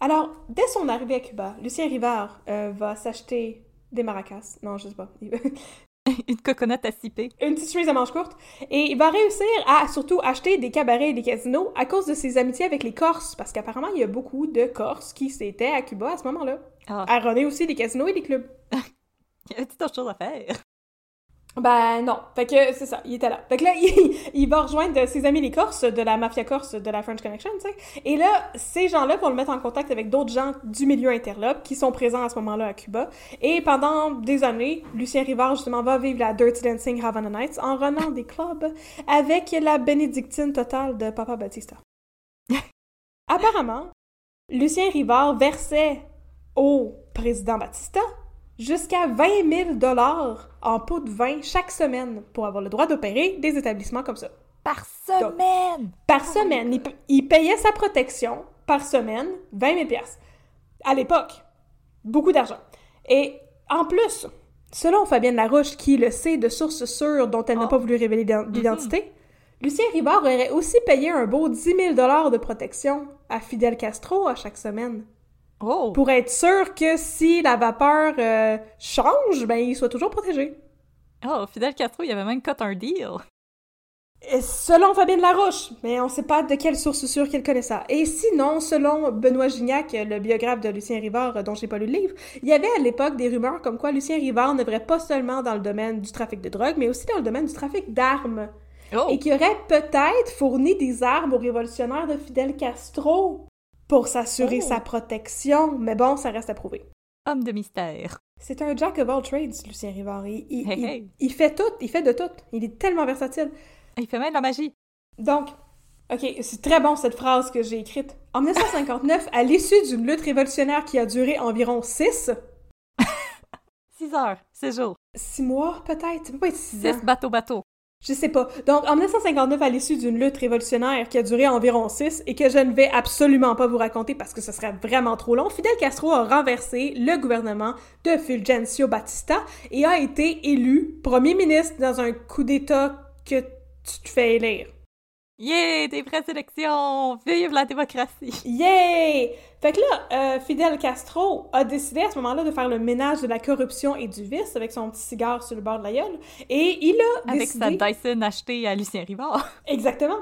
Alors, dès son arrivée à Cuba, Lucien Rivard euh, va s'acheter des maracas. Non, je sais pas. Une coconut à siper. Une petite chemise à manches courtes. Et il va réussir à surtout acheter des cabarets et des casinos à cause de ses amitiés avec les Corses. Parce qu'apparemment, il y a beaucoup de Corses qui s'étaient à Cuba à ce moment-là. Ah, À runner aussi des casinos et des clubs. il y avait tout autre chose à faire. Ben non. Fait que c'est ça, il était là. Fait que là, il, va rejoindre ses amis les Corses, de la mafia corse, de la French Connection, tu sais. Et là, ces gens-là vont le mettre en contact avec d'autres gens du milieu interlope qui sont présents à ce moment-là à Cuba. Et pendant des années, Lucien Rivard, justement, va vivre la Dirty Dancing Havana Nights en runant des clubs avec la bénédictine totale de Papa Batista. Apparemment, Lucien Rivard versait au président Batista jusqu'à 20 000 dollars en pot de vin chaque semaine pour avoir le droit d'opérer des établissements comme ça. Par semaine! Par semaine, il, il payait sa protection par semaine 20 000 piastres. À l'époque, beaucoup d'argent. Et en plus, selon Fabienne Larouche, qui le sait de sources sûres dont elle n'a Oh. pas voulu révéler d'ident- d'identité, Lucien Ribard aurait aussi payé un beau 10 000 dollars de protection à Fidel Castro à chaque semaine Oh! pour être sûr que si la vapeur euh, change, ben il soit toujours protégé. Oh, Fidel Castro, il avait même cut un deal. Et selon Fabienne Larouche, mais on sait pas de quelle source sûre qu'elle connaît ça. Et sinon, selon Benoît Gignac, le biographe de Lucien Rivard, euh, dont j'ai pas lu le livre, il y avait à l'époque des rumeurs comme quoi Lucien Rivard n'œuvrait pas seulement dans le domaine du trafic de drogue, mais aussi dans le domaine du trafic d'armes. Oh! Et qu'il aurait peut-être fourni des armes aux révolutionnaires de Fidel Castro pour s'assurer Oh. sa protection. Mais bon, ça reste à prouver. Homme de mystère. C'est un jack of all trades, Lucien Rivard. Il, il- Hey, il- hey. il fait tout, il fait de tout. Il est tellement versatile. Il fait même de la magie. Donc, OK, c'est très bon cette phrase que j'ai écrite. En 1959, à l'issue d'une lutte révolutionnaire qui a duré environ 6, 6 heures, 6 jours. 6 mois peut-être, ça peut pas être 6 ans. 6 bateaux-bateaux. Je sais pas. Donc, en 1959, à l'issue d'une lutte révolutionnaire qui a duré environ 6 et que je ne vais absolument pas vous raconter parce que ce serait vraiment trop long, Fidel Castro a renversé le gouvernement de Fulgencio Batista et a été élu premier ministre dans un coup d'État que tu te fais élire. Yeah! Des vraies élections! Vive la démocratie! Yay! Fait que là, euh, Fidel Castro a décidé à ce moment-là de faire le ménage de la corruption et du vice avec son petit cigare sur le bord de la gueule. Et il a Avec décidé... sa Dyson achetée à Lucien Rivard. Exactement.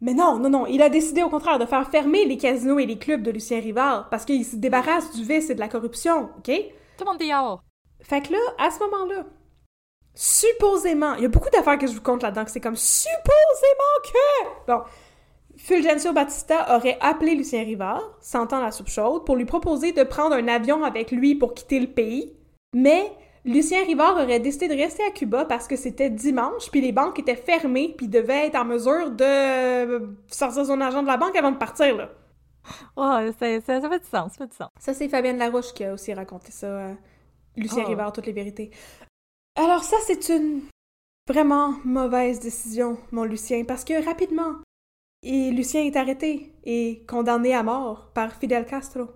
Mais non, non, non. Il a décidé au contraire de faire fermer les casinos et les clubs de Lucien Rivard parce qu'il se débarrasse du vice et de la corruption, OK? Tout le monde dehors. Fait que là, à ce moment-là, supposément, il y a beaucoup d'affaires que je vous compte là-dedans, que c'est comme supposément que... Bon, Fulgencio Batista aurait appelé Lucien Rivard, sentant la soupe chaude, pour lui proposer de prendre un avion avec lui pour quitter le pays, mais Lucien Rivard aurait décidé de rester à Cuba parce que c'était dimanche, puis les banques étaient fermées, puis il devait être en mesure de euh, sortir son argent de la banque avant de partir, là. Oh, ça, ça fait du sens, ça fait du sens. Ça, c'est Fabienne Larouche qui a aussi raconté ça. à Lucien Oh. Rivard, toutes les vérités. Alors ça, c'est une vraiment mauvaise décision, mon Lucien, parce que rapidement, et Lucien est arrêté et condamné à mort par Fidel Castro.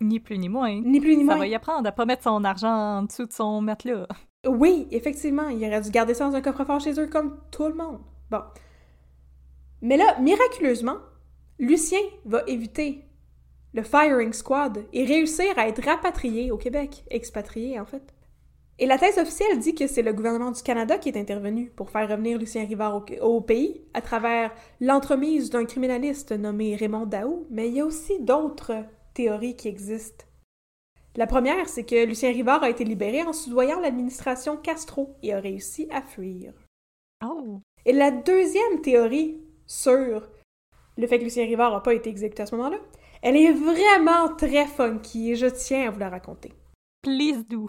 Ni plus ni moins. Ni plus ni Ça moins. va y apprendre à pas mettre son argent en dessous de son matelas. Oui, effectivement, il aurait dû garder ça dans un coffre-fort chez eux comme tout le monde. Bon. Mais là, miraculeusement, Lucien va éviter le firing squad et réussir à être rapatrié au Québec, expatrié en fait. Et la thèse officielle dit que c'est le gouvernement du Canada qui est intervenu pour faire revenir Lucien Rivard au, au pays à travers l'entremise d'un criminaliste nommé Raymond Daou, mais il y a aussi d'autres théories qui existent. La première, c'est que Lucien Rivard a été libéré en soudoyant l'administration Castro et a réussi à fuir. Oh! Et la deuxième théorie sur le fait que Lucien Rivard n'a pas été exécuté à ce moment-là, elle est vraiment très funky et je tiens à vous la raconter. Please do.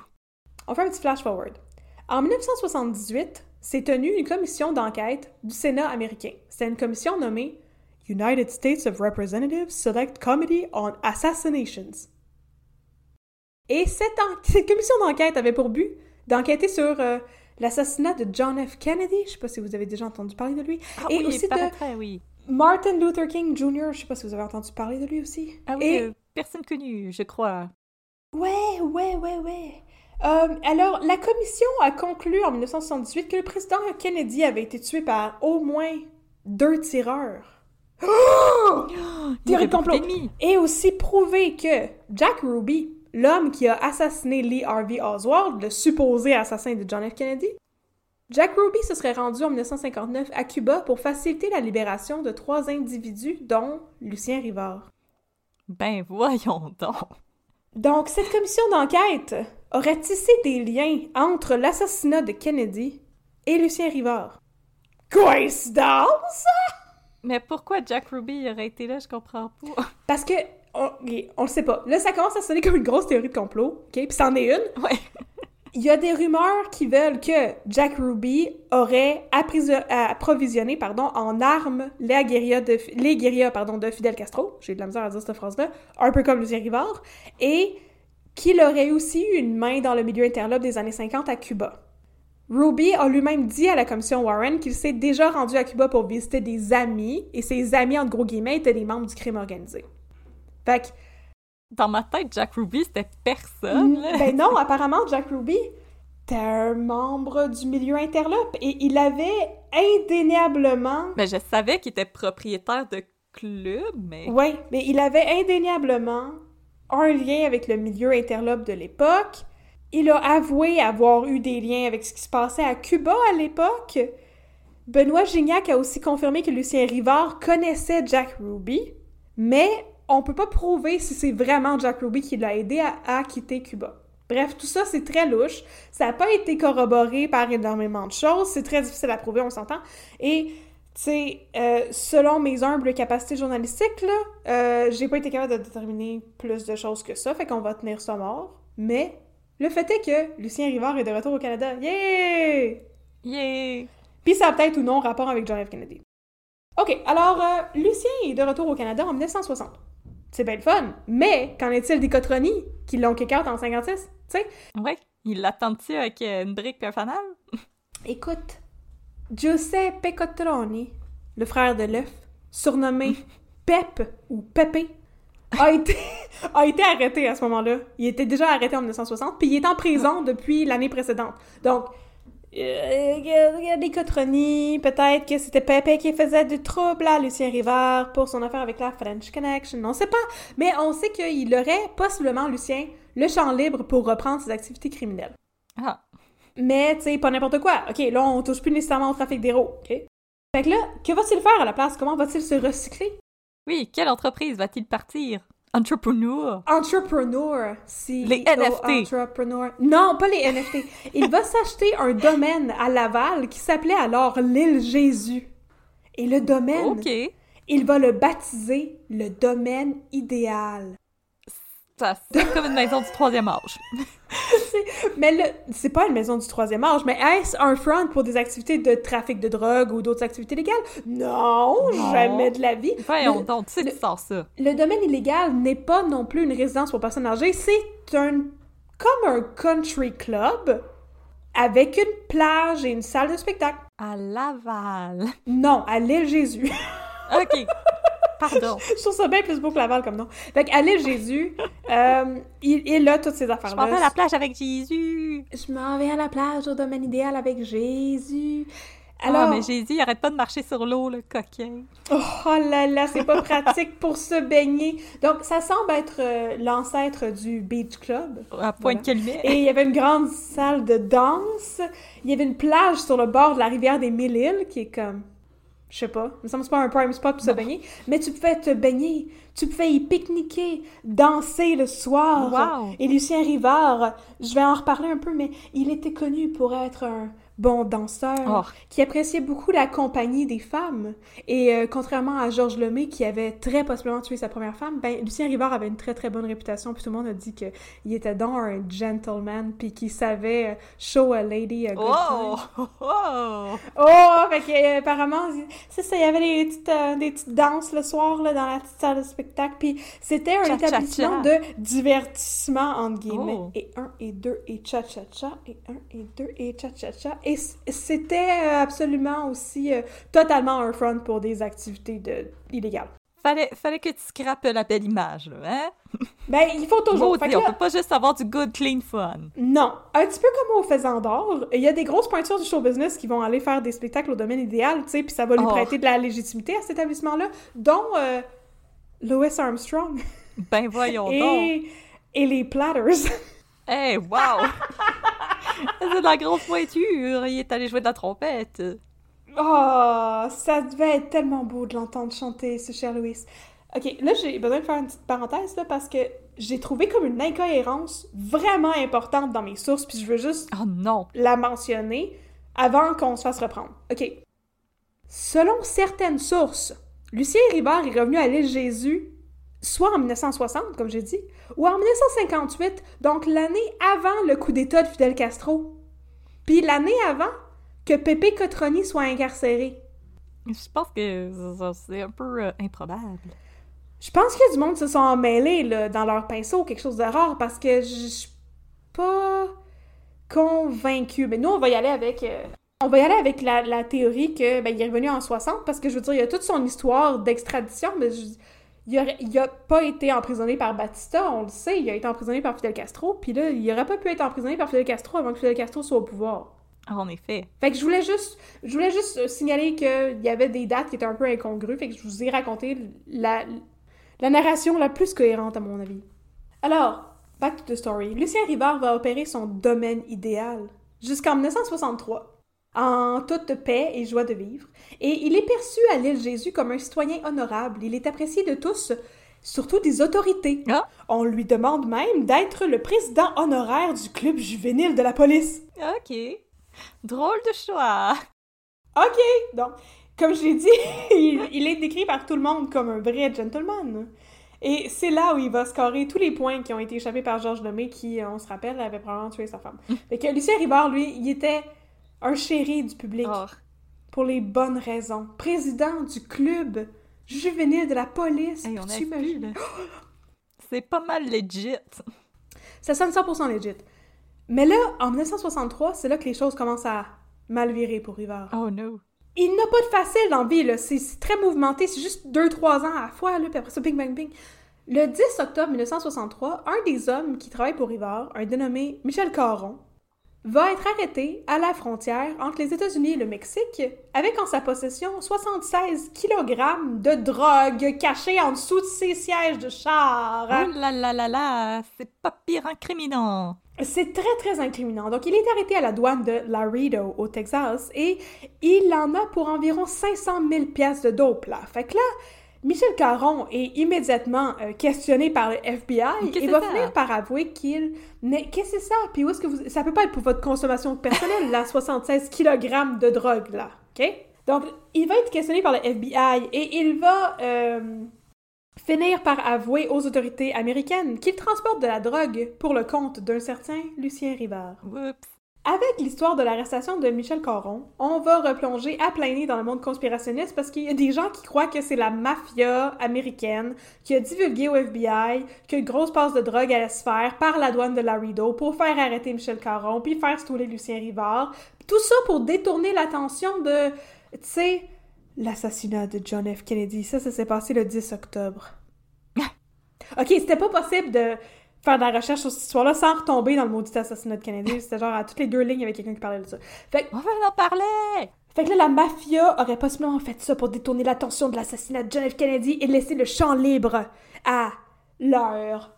On fait un petit flash forward. En 1978, s'est tenue une commission d'enquête du Sénat américain. C'était une commission nommée United States of Representatives Select Committee on Assassinations. Et cette, commission d'enquête avait pour but d'enquêter sur euh, l'assassinat de John F. Kennedy. Je sais pas si vous avez déjà entendu parler de lui. Ah et oui, aussi de paraîtrait, oui. Martin Luther King Jr. Je sais pas si vous avez entendu parler de lui aussi. Ah oui, Et- euh, personne connue, je crois. Ouais, ouais, ouais, ouais. Euh, alors, la commission a conclu en 1978 que le président Kennedy avait été tué par au moins deux tireurs. Oh! Théorie complot. Et aussi prouvé que Jack Ruby, l'homme qui a assassiné Lee Harvey Oswald, le supposé assassin de John F. Kennedy, Jack Ruby se serait rendu en 1959 à Cuba pour faciliter la libération de trois individus, dont Lucien Rivard. Ben voyons donc. Donc, cette commission d'enquête aurait tissé des liens entre l'assassinat de Kennedy et Lucien Rivard. Coïncidence? Mais pourquoi Jack Ruby aurait été là, je comprends pas. Parce que, on, on le sait pas. Là, ça commence à sonner comme une grosse théorie de complot, ok? Puis c'en est une. Ouais. Il y a des rumeurs qui veulent que Jack Ruby aurait appriso- approvisionné pardon, en armes les guérillas de, les guérillas, pardon, de Fidel Castro. J'ai de la misère à dire cette phrase-là. Un peu comme Lucien Rivard. Et qu'il aurait aussi eu une main dans le milieu interlope des années 50 à Cuba. Ruby a lui-même dit à la commission Warren qu'il s'est déjà rendu à Cuba pour visiter des amis, et ses amis, entre gros guillemets, étaient des membres du crime organisé. Fait que, Dans ma tête, Jack Ruby, c'était personne. là. ben non, apparemment, Jack Ruby était un membre du milieu interlope, et il avait indéniablement... Ben, je savais qu'il était propriétaire de club, mais... Ouais, mais il avait indéniablement un lien avec le milieu interlope de l'époque. Il a avoué avoir eu des liens avec ce qui se passait à Cuba à l'époque. Benoît Gignac a aussi confirmé que Lucien Rivard connaissait Jack Ruby, mais on peut pas prouver si c'est vraiment Jack Ruby qui l'a aidé à, à quitter Cuba. Bref, tout ça, c'est très louche. Ça n'a pas été corroboré par énormément de choses. C'est très difficile à prouver, on s'entend. Et, sais, euh, selon mes humbles capacités journalistiques, là, euh, j'ai pas été capable de déterminer plus de choses que ça, fait qu'on va tenir ça mort. Mais le fait est que Lucien Rivard est de retour au Canada. Yeah! Yeah! Puis ça a peut-être ou non rapport avec John F. Kennedy. OK, alors, euh, Lucien est de retour au Canada en 1960. C'est bien le fun, mais qu'en est-il des Cotroni qui l'ont kick-out en 56? Tu sais, Ouais, il l'attend-tu avec une brique et un fanal? Écoute, Giuseppe Cotroni, le frère de l'œuf, surnommé Pep ou Pépé, a été, a été arrêté à ce moment-là. Il était déjà arrêté en 1960, puis il est en prison depuis l'année précédente. Donc, euh, des Cotroni, peut-être que c'était Pépé qui faisait du trouble à Lucien Rivard pour son affaire avec la French Connection, on sait pas. Mais on sait qu'il aurait possiblement, Lucien, le champ libre pour reprendre ses activités criminelles. Ah, Mais, tu sais, pas n'importe quoi. OK, là, on touche plus nécessairement au trafic d'héros, OK? Fait que là, que va-t-il faire à la place? Comment va-t-il se recycler? oui, quelle entreprise va-t-il partir? Entrepreneur! Entrepreneur, si... Les NFT. Entrepreneur. Non, pas les NFT. Il va s'acheter un domaine à Laval qui s'appelait alors l'île Jésus. Et le domaine, Ok! il va le baptiser le domaine idéal. Ça sonne comme une maison du troisième âge. Mais c'est pas une maison du troisième âge, mais est-ce un front pour des activités de trafic de drogue ou d'autres activités légales? Non, Non. jamais de la vie. Voyons donc, tu sais le- sors ça? Le domaine illégal n'est pas non plus une résidence pour personnes âgées, c'est un comme un country club avec une plage et une salle de spectacle. À Laval. Non, à l'île Jésus. Ok. Pardon. Je trouve ça bien plus beau que Laval comme nom. Fait qu'à l'île Jésus, euh, il, il a toutes ces Je affaires-là. m'en vais à la plage avec Jésus. Je m'en vais à la plage au domaine idéal avec Jésus. Alors... Alors, mais Jésus, il arrête pas de marcher sur l'eau, le coquin. oh là là, c'est pas pratique pour se baigner. Donc, ça semble être euh, l'ancêtre du Beach Club. À point de Voilà. calumet. Et il y avait une grande salle de danse. Il y avait une plage sur le bord de la rivière des Mille Îles, qui est comme, je sais pas, il me semble que c'est pas un prime spot pour se baigner, mais tu pouvais te baigner, tu pouvais y pique-niquer, danser le soir. Wow. Et Lucien Rivard, je vais en reparler un peu, mais il était connu pour être un bon danseur, Oh. qui appréciait beaucoup la compagnie des femmes. Et euh, contrairement à Georges Lemay, qui avait très possiblement tué sa première femme, ben, Lucien Rivard avait une très très bonne réputation, puis tout le monde a dit qu'il était donc un gentleman, puis qu'il savait euh, show a lady a good Oh! time. oh, oh. Oh! Fait que, euh, apparemment, c'est ça, il y avait des petites, euh, des petites danses le soir, là, dans la petite salle de spectacle, puis c'était un établissement de divertissement, entre guillemets. Oh. Et un, et deux, et cha-cha-cha, et un, et deux, et cha-cha-cha. Et c- c'était euh, absolument aussi euh, totalement un front pour des activités de... illégales. Fallait, fallait que tu scrapes la belle image, là, hein? Ben, il faut toujours... Maudit, que on là- peut pas juste avoir du good, clean fun. Non. Un petit peu comme au Faisan d'Or, il y a des grosses pointures du show business qui vont aller faire des spectacles au domaine idéal, tu sais, puis ça va lui Oh. prêter de la légitimité à cet établissement-là, dont euh, Louis Armstrong Ben voyons donc. et, et les Platters. Hey, wow! C'est de la grosse pointure. Il est allé jouer de la trompette. Oh, ça devait être tellement beau de l'entendre chanter, ce cher Louis. Ok, là, j'ai besoin de faire une petite parenthèse, là, parce que j'ai trouvé comme une incohérence vraiment importante dans mes sources, puis je veux juste Oh non! la mentionner avant qu'on se fasse reprendre. OK. Selon certaines sources, Lucien Rivard est revenu à l'île Jésus soit en 1960, comme j'ai dit, ou en 1958, donc l'année avant le coup d'État de Fidel Castro. Puis l'année avant que Pepe Cotroni soit incarcéré. Je pense que c'est un peu euh, improbable. Je pense que du monde se sont emmêlés là, dans leur pinceau, quelque chose de rare, parce que je je suis pas convaincue. Mais nous, on va y aller avec... euh, on va y aller avec la, la théorie que ben, il est revenu en 60, parce que je veux dire, il y a toute son histoire d'extradition, mais je- il, aurait- il a pas été emprisonné par Batista, on le sait, il a été emprisonné par Fidel Castro, puis là, il aurait pas pu être emprisonné par Fidel Castro avant que Fidel Castro soit au pouvoir. Ah, En effet. Fait que je voulais juste, je voulais juste euh, signaler qu'il y avait des dates qui étaient un peu incongrues, fait que je vous ai raconté la, la narration la plus cohérente à mon avis. Alors, back to the story. Lucien Rivard va opérer son domaine idéal jusqu'en 1963, en toute paix et joie de vivre, et il est perçu à l'île Jésus comme un citoyen honorable. Il est apprécié de tous, surtout des autorités. Ah. On lui demande même d'être le président honoraire du club juvénile de la police. Ok. Drôle de choix. OK! Donc, comme je l'ai dit, il, il est décrit par tout le monde comme un vrai gentleman. Et c'est là où il va scorer tous les points qui ont été échappés par Georges Lemay, qui, on se rappelle, avait probablement tué sa femme. Fait que Lucien Rivard, lui, il était un chéri du public Oh. pour les bonnes raisons. Président du club juvénile de la police. Hey. C'est pas mal legit. Ça sonne 100% legit. Mais là, en 1963, c'est là que les choses commencent à mal virer pour Rivard. Oh no. Il n'a pas de facile dans vie, là. C'est très mouvementé. C'est juste 2-3 ans à la fois, là, puis après ça, bing, bang, bing. Le 10 octobre 1963, un des hommes qui travaille pour Rivard, un dénommé Michel Caron, va être arrêté à la frontière entre les États-Unis et le Mexique avec en sa possession 76 kg de drogue cachée en dessous de ses sièges de char. Oh là là là là, c'est pas pire incriminant. C'est très, très incriminant. Donc, il est arrêté à la douane de Laredo, au Texas, et il en a pour environ 500 000 pièces de dope, là. Fait que là, Michel Caron est immédiatement euh, questionné par le FBI et va ça? finir par avouer qu'il... Mais qu'est-ce que c'est ça? Puis où est-ce que vous... Ça peut pas être pour votre consommation personnelle, là, 76 kg de drogue, là. OK? Donc, il va être questionné par le FBI et il va... euh, finir par avouer aux autorités américaines qu'il transporte de la drogue pour le compte d'un certain Lucien Rivard. Oups. Avec l'histoire de l'arrestation de Michel Caron, on va replonger à plein nez dans le monde conspirationniste parce qu'il y a des gens qui croient que c'est la mafia américaine qui a divulgué au FBI qu'une grosse passe de drogue allait se faire par la douane de Laredo pour faire arrêter Michel Caron puis faire stouler Lucien Rivard. Tout ça pour détourner l'attention de, tu sais, l'assassinat de John F. Kennedy. Ça, ça s'est passé le 10 octobre. ok, c'était pas possible de faire de la recherche sur cette histoire-là sans retomber dans le maudit assassinat de Kennedy. C'était genre à toutes les deux lignes, il y avait quelqu'un qui parlait de ça. Fait, que- On va en parler. fait que là, la mafia aurait possiblement fait ça pour détourner l'attention de l'assassinat de John F. Kennedy et laisser le champ libre à leurs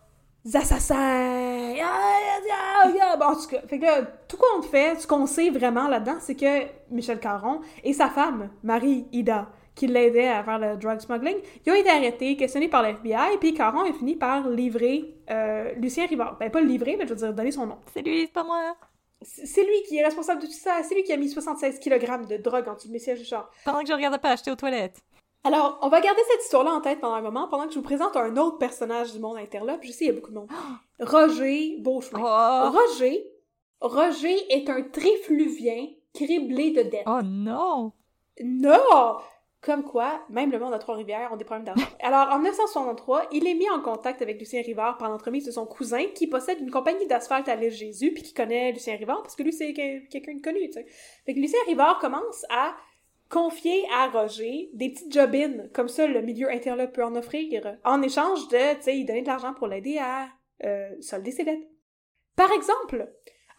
assassins. Ah, ah, ah. Bon, en tout cas, fait que là, tout compte fait, ce qu'on sait vraiment là-dedans, c'est que Michel Caron et sa femme, Marie Ida, qui l'aidait à faire le drug smuggling, ils ont été arrêtés, questionnés par l'FBI, puis Caron a fini par livrer euh, Lucien Rivard. Ben, pas le livrer, mais je veux dire, donner son nom. C'est lui, c'est pas moi. C'est lui qui est responsable de tout ça. C'est lui qui a mis 76 kg de drogue en dessous de mes sièges de char. Pendant que je regardais pas acheter aux toilettes. Alors, on va garder cette histoire-là en tête pendant un moment, pendant que je vous présente un autre personnage du monde interlope. Je sais, il y a beaucoup de monde. Roger Beauchemin. Oh, Roger, Roger est un trifluvien criblé de dettes. oh non! Non! Comme quoi, même le monde à Trois-Rivières ont des problèmes d'argent. Alors, en 1963, il est mis en contact avec Lucien Rivard par l'entremise de son cousin qui possède une compagnie d'asphalte à l'île Jésus puis qui connaît Lucien Rivard parce que lui, c'est que- quelqu'un de connu, tu sais. Fait que Lucien Rivard commence à confier à Roger des petites jobines, comme ça le milieu interlope peut en offrir, en échange de, tu sais, il donner de l'argent pour l'aider à euh, solder ses dettes. Par exemple,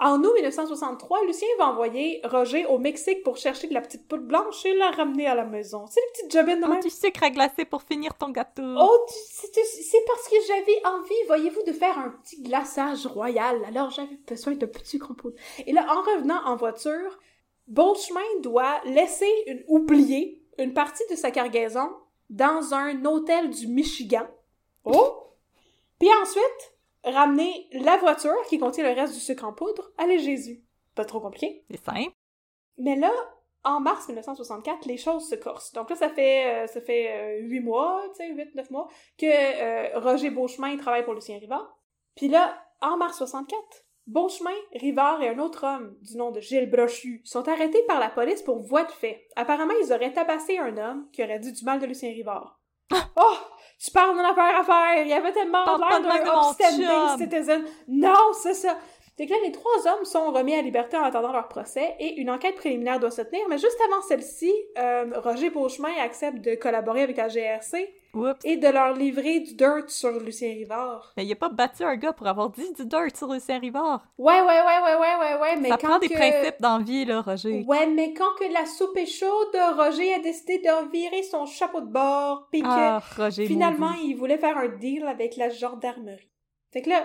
en août 1963, Lucien va envoyer Roger au Mexique pour chercher de la petite poudre blanche et la ramener à la maison. C'est les petites jobines de Oh, même. du sucre à glacer pour finir ton gâteau. Oh, c'est parce que j'avais envie, voyez-vous, de faire un petit glaçage royal. Alors j'avais besoin d'un petit compote. Et là, en revenant en voiture, Beauchemin doit laisser une, oublier une partie de sa cargaison dans un hôtel du Michigan. Oh! Puis ensuite, ramener la voiture qui contient le reste du sucre en poudre à Jésus. Pas trop compliqué. C'est simple. Mais là, en mars 1964, les choses se corsent. Donc là, ça fait euh, ça fait huit mois, tu sais, huit, neuf mois, que euh, Roger Beauchemin il travaille pour Lucien Rivard. Puis là, en mars 64, Beauchemin, Rivard et un autre homme du nom de Gilles Brochu sont arrêtés par la police pour voie de fait. Apparemment, ils auraient tabassé un homme qui aurait dit du mal de Lucien Rivard. oh! Tu parles d'une affaire à faire! Il y avait tellement l'air d'un upstanding citizen. Non, c'est ça! Fait que là, les trois hommes sont remis à liberté en attendant leur procès et une enquête préliminaire doit se tenir, mais juste avant celle-ci, euh, Roger Beauchemin accepte de collaborer avec la GRC Oups. et de leur livrer du dirt sur Lucien Rivard. Mais il a pas battu un gars pour avoir dit du dirt sur Lucien Rivard. Ouais, ouais, ouais, ouais, ouais, ouais, ouais, mais Ça quand prend des que... principes dans la vie, là, Roger. Ouais, mais quand que la soupe est chaude, Roger a décidé de virer son chapeau de bord, pis que Ah, Roger finalement, maudit. il voulait faire un deal avec la gendarmerie. Fait que là,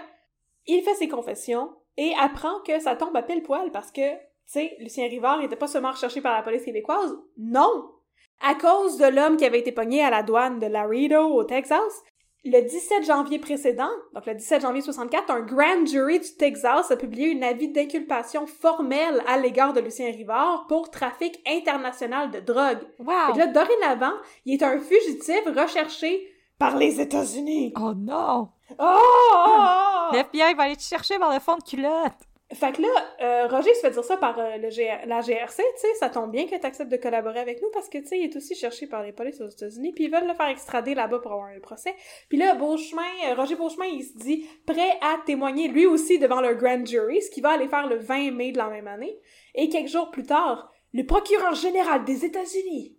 il fait ses confessions et apprend que ça tombe à pile poil parce que, tu sais, Lucien Rivard n'était pas seulement recherché par la police québécoise. Non! À cause de l'homme qui avait été pogné à la douane de Laredo, au Texas, le 17 janvier précédent, donc le 17 janvier 64, un grand jury du Texas a publié une avis d'inculpation formelle à l'égard de Lucien Rivard pour trafic international de drogue. Wow! là, dorénavant, il est un fugitif recherché par les États-Unis. Oh non! Oh! oh, oh! L'FBI va aller te chercher par le fond de culotte! Fait que là, euh, Roger se fait dire ça par euh, le G- la GRC, tu sais, ça tombe bien que tu acceptes de collaborer avec nous parce que, tu sais, il est aussi cherché par les polices aux États-Unis, puis ils veulent le faire extrader là-bas pour avoir un procès. Puis là, Beauchemin, euh, Roger Beauchemin, il se dit prêt à témoigner lui aussi devant le grand jury, ce qui va aller faire le 20 mai de la même année. Et quelques jours plus tard, le procureur général des États-Unis,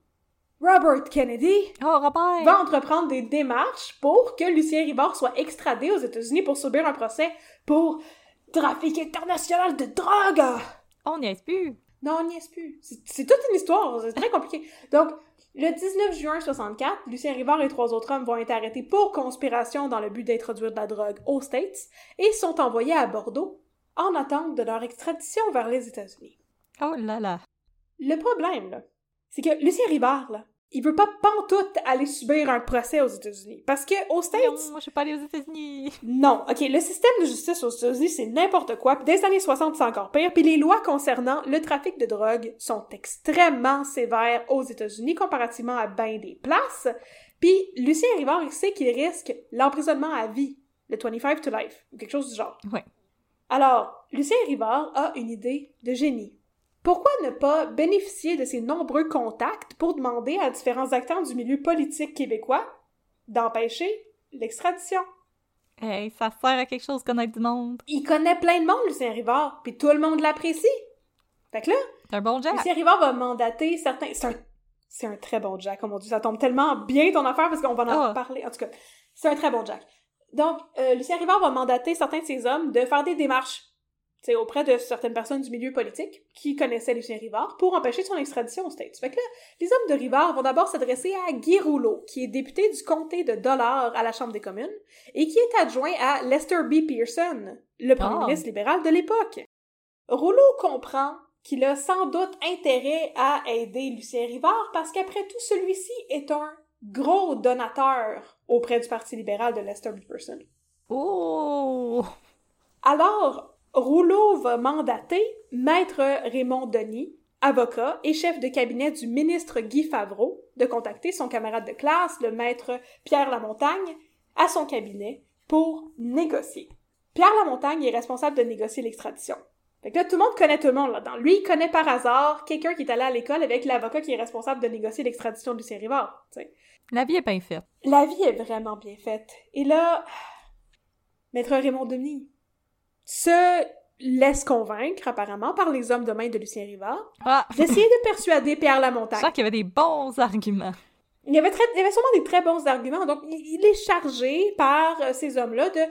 Robert Kennedy, Oh, Robert! va entreprendre des démarches pour que Lucien Rivard soit extradé aux États-Unis pour subir un procès pour trafic international de drogue. On n'y est plus! Non, on n'y est plus. C'est c'est toute une histoire, c'est très compliqué. Donc, le 19 juin 64, Lucien Rivard et trois autres hommes vont être arrêtés pour conspiration dans le but d'introduire de la drogue aux States et sont envoyés à Bordeaux en attente de leur extradition vers les États-Unis. Oh là là! Le problème, là, c'est que Lucien Rivard, là, il veut pas pantoute aller subir un procès aux États-Unis. Parce que aux States, Non, moi je suis pas allée aux États-Unis! non, ok, le système de justice aux États-Unis, c'est n'importe quoi, puis dès les années 60, c'est encore pire, puis les lois concernant le trafic de drogue sont extrêmement sévères aux États-Unis comparativement à bien des places, puis Lucien Rivard, il sait qu'il risque l'emprisonnement à vie, le 25 to life, ou quelque chose du genre. Ouais. Alors, Lucien Rivard a une idée de génie. Pourquoi ne pas bénéficier de ses nombreux contacts pour demander à différents acteurs du milieu politique québécois d'empêcher l'extradition? Hey, ça sert à quelque chose connaître du monde. Il connaît plein de monde, Lucien Rivard, puis tout le monde l'apprécie. Fait que là, un bon Jack. Lucien Rivard va mandater certains... C'est un... C'est un très bon Jack, oh mon dieu, ça tombe tellement bien ton affaire parce qu'on va en Ah. parler. En tout cas, c'est un très bon Jack. Donc, euh, Lucien Rivard va mandater certains de ses hommes de faire des démarches sais, auprès de certaines personnes du milieu politique qui connaissaient Lucien Rivard pour empêcher son extradition aux States. Fait que là, les hommes de Rivard vont d'abord s'adresser à Guy Rouleau, qui est député du comté de Dollard à la Chambre des communes, et qui est adjoint à Lester B. Pearson, le premier Ah. ministre libéral de l'époque. Rouleau comprend qu'il a sans doute intérêt à aider Lucien Rivard parce qu'après tout, celui-ci est un gros donateur auprès du Parti libéral de Lester B. Pearson. Oh! Alors, Rouleau va mandater Maître Raymond Denis, avocat et chef de cabinet du ministre Guy Favreau, de contacter son camarade de classe, le maître Pierre Lamontagne, à son cabinet pour négocier. Pierre Lamontagne est responsable de négocier l'extradition. Fait que là, tout le monde connaît tout le monde là-dedans. Lui, il connaît par hasard quelqu'un qui est allé à l'école avec l'avocat qui est responsable de négocier l'extradition de Lucien Rivard. La vie est bien faite. La vie est vraiment bien faite. Et là, Maître Raymond Denis se laisse convaincre, apparemment, par les hommes de main de Lucien Rivard, Ah! d'essayer de persuader Pierre Je Lamontagne. sens qu'il y avait des bons arguments. Il y avait, très, il y avait sûrement des très bons arguments. Donc, il, il est chargé par euh, ces hommes-là de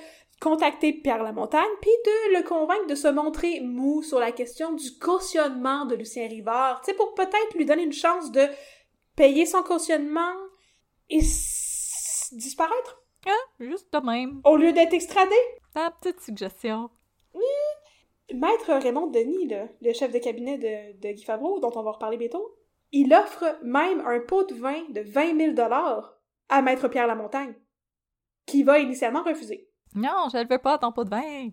contacter Pierre Lamontagne, puis de le convaincre de se montrer mou sur la question du cautionnement de Lucien Rivard. Tu sais, pour peut-être lui donner une chance de payer son cautionnement et disparaître Juste de même. au lieu d'être extradé. Ta petite suggestion. Maître Raymond Denis, là, le chef de cabinet de, de Guy Favreau, dont on va reparler bientôt, il offre même un pot de vin de 20 000 à Maître Pierre Lamontagne, qui va initialement refuser. Non, je le veux pas, ton pot de vin.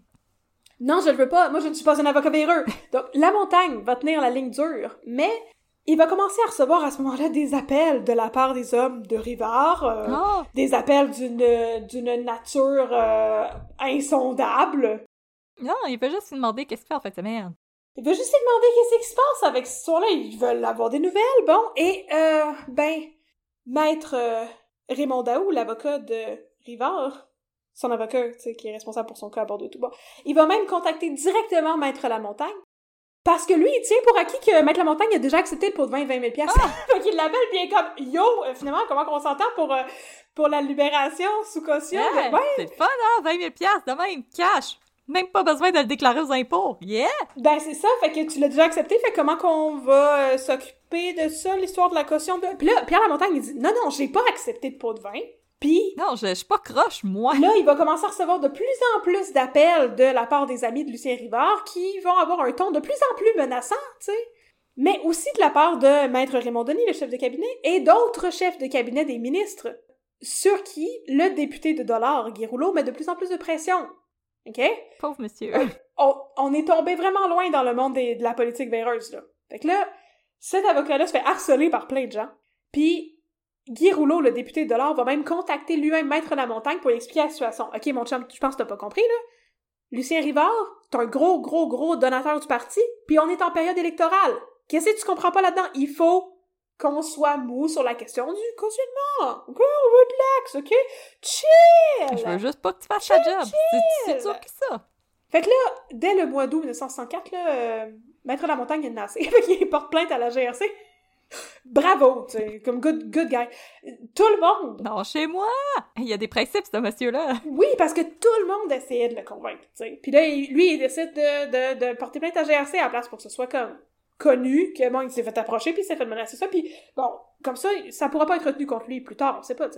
Non, je le veux pas. Moi, je ne suis pas un avocat véreux. Donc, la montagne va tenir la ligne dure, mais il va commencer à recevoir à ce moment-là des appels de la part des hommes de Rivard, euh, Oh! des appels d'une d'une nature euh, insondable. Non, il veut juste lui demander qu'est-ce qu'il fait en fin de semaine. Il veut juste lui demander qu'est-ce qui se passe avec cette histoire-là. Ils veulent avoir des nouvelles, bon. Et, euh, ben, maître euh, Raymond Daou, l'avocat de Rivard, son avocat, tu sais, qui est responsable pour son cas à Bordeaux tout bas, il va même contacter directement Maître Lamontagne. Parce que lui, il tient pour acquis que Maître Lamontagne a déjà accepté de 20 20 000 piastres. fait qu'il l'appelle, est comme, yo, euh, finalement, comment qu'on s'entend pour, euh, pour la libération sous caution? Yeah, Ouais, C'est fun, hein? 20 000 piastres de même, cash. Même pas besoin de le déclarer aux impôts. Yeah! Ben c'est ça, fait que tu l'as déjà accepté, fait comment qu'on va euh, s'occuper de ça, l'histoire de la caution de... Puis là, Pierre Lamontagne, il dit « Non, non, j'ai pas accepté de pot de vin. » Puis Non, je, je suis pas croche, moi. là, il va commencer à recevoir de plus en plus d'appels de la part des amis de Lucien Rivard qui vont avoir un ton de plus en plus menaçant, tu sais. Mais aussi de la part de Maître Raymond Denis, le chef de cabinet, et d'autres chefs de cabinet des ministres, sur qui le député de Dollard, Guy Rouleau, met de plus en plus de pression. OK? Pauvre monsieur. on, on est tombé vraiment loin dans le monde des- de la politique véreuse, là. Fait que là, cet avocat-là se fait harceler par plein de gens. Puis, Guy Rouleau, le député de l'Or, va même contacter lui-même Maître Lamontagne pour lui expliquer la situation. Ok, mon chum, je pense que t'as pas compris, là. Lucien Rivard, t'es un gros, gros, gros donateur du parti, puis on est en période électorale. Qu'est-ce que tu comprends pas là-dedans? Il faut qu'on soit mou sur la question du veut de l'axe, ok? Chill! Je veux juste pas que tu fasses ta job. C'est sûr que ça. Fait que là, dès le mois d'août 1964, là, euh, Maître Lamontagne il a nassé. Fait qu'il porte plainte à la GRC. Bravo, tu sais, comme good, good guy. Tout le monde! Non, chez moi! Il y a des principes, ce monsieur-là. Oui, parce que tout le monde essayait de le convaincre, tu sais. Puis là, lui, il décide de, de, de porter plainte à GRC à la place pour que ce soit comme connu, que bon, il s'est fait approcher, puis il s'est fait menacer ça, puis bon, comme ça, ça pourra pas être retenu contre lui plus tard, on sait pas.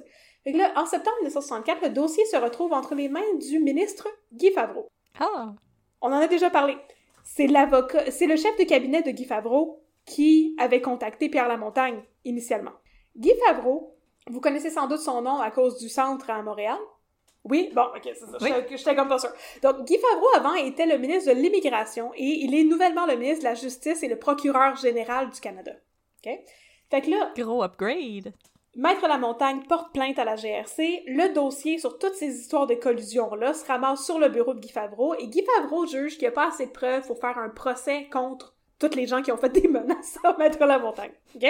Fait que là, en septembre 1964, le dossier se retrouve entre les mains du ministre Guy Favreau. Ah! On en a déjà parlé. C'est l'avocat, c'est le chef de cabinet de Guy Favreau qui avait contacté Pierre Lamontagne initialement. Guy Favreau, vous connaissez sans doute son nom à cause du centre à Montréal. Oui, bon, ok, c'est ça. Oui. J'étais- comme pas sûre. Donc, Guy Favreau, avant, était le ministre de l'Immigration et il est nouvellement le ministre de la Justice et le procureur général du Canada. OK? Fait que là, Gros upgrade. Maître Lamontagne porte plainte à la GRC. Le dossier sur toutes ces histoires de collusion-là se ramasse sur le bureau de Guy Favreau et Guy Favreau juge qu'il n'y a pas assez de preuves pour faire un procès contre toutes les gens qui ont fait des menaces à Maître Lamontagne. OK?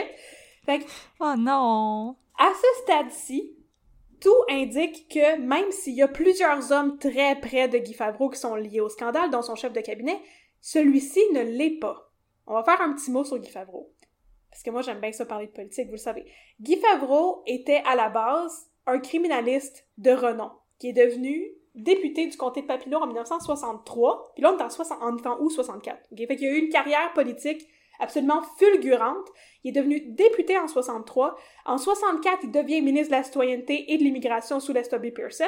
Fait que, Oh non! à ce stade-ci, tout indique que même s'il y a plusieurs hommes très près de Guy Favreau qui sont liés au scandale, dont son chef de cabinet, celui-ci ne l'est pas. On va faire un petit mot sur Guy Favreau. Parce que moi, j'aime bien ça parler de politique, vous le savez. Guy Favreau était à la base un criminaliste de renom, qui est devenu député du comté de Papineau en 1963, puis là, on est en, 60 on est en août 64. ok? Fait a eu une carrière politique absolument fulgurante. Il est devenu député en 63. En 64, il devient ministre de la Citoyenneté et de l'Immigration sous Lester Pearson.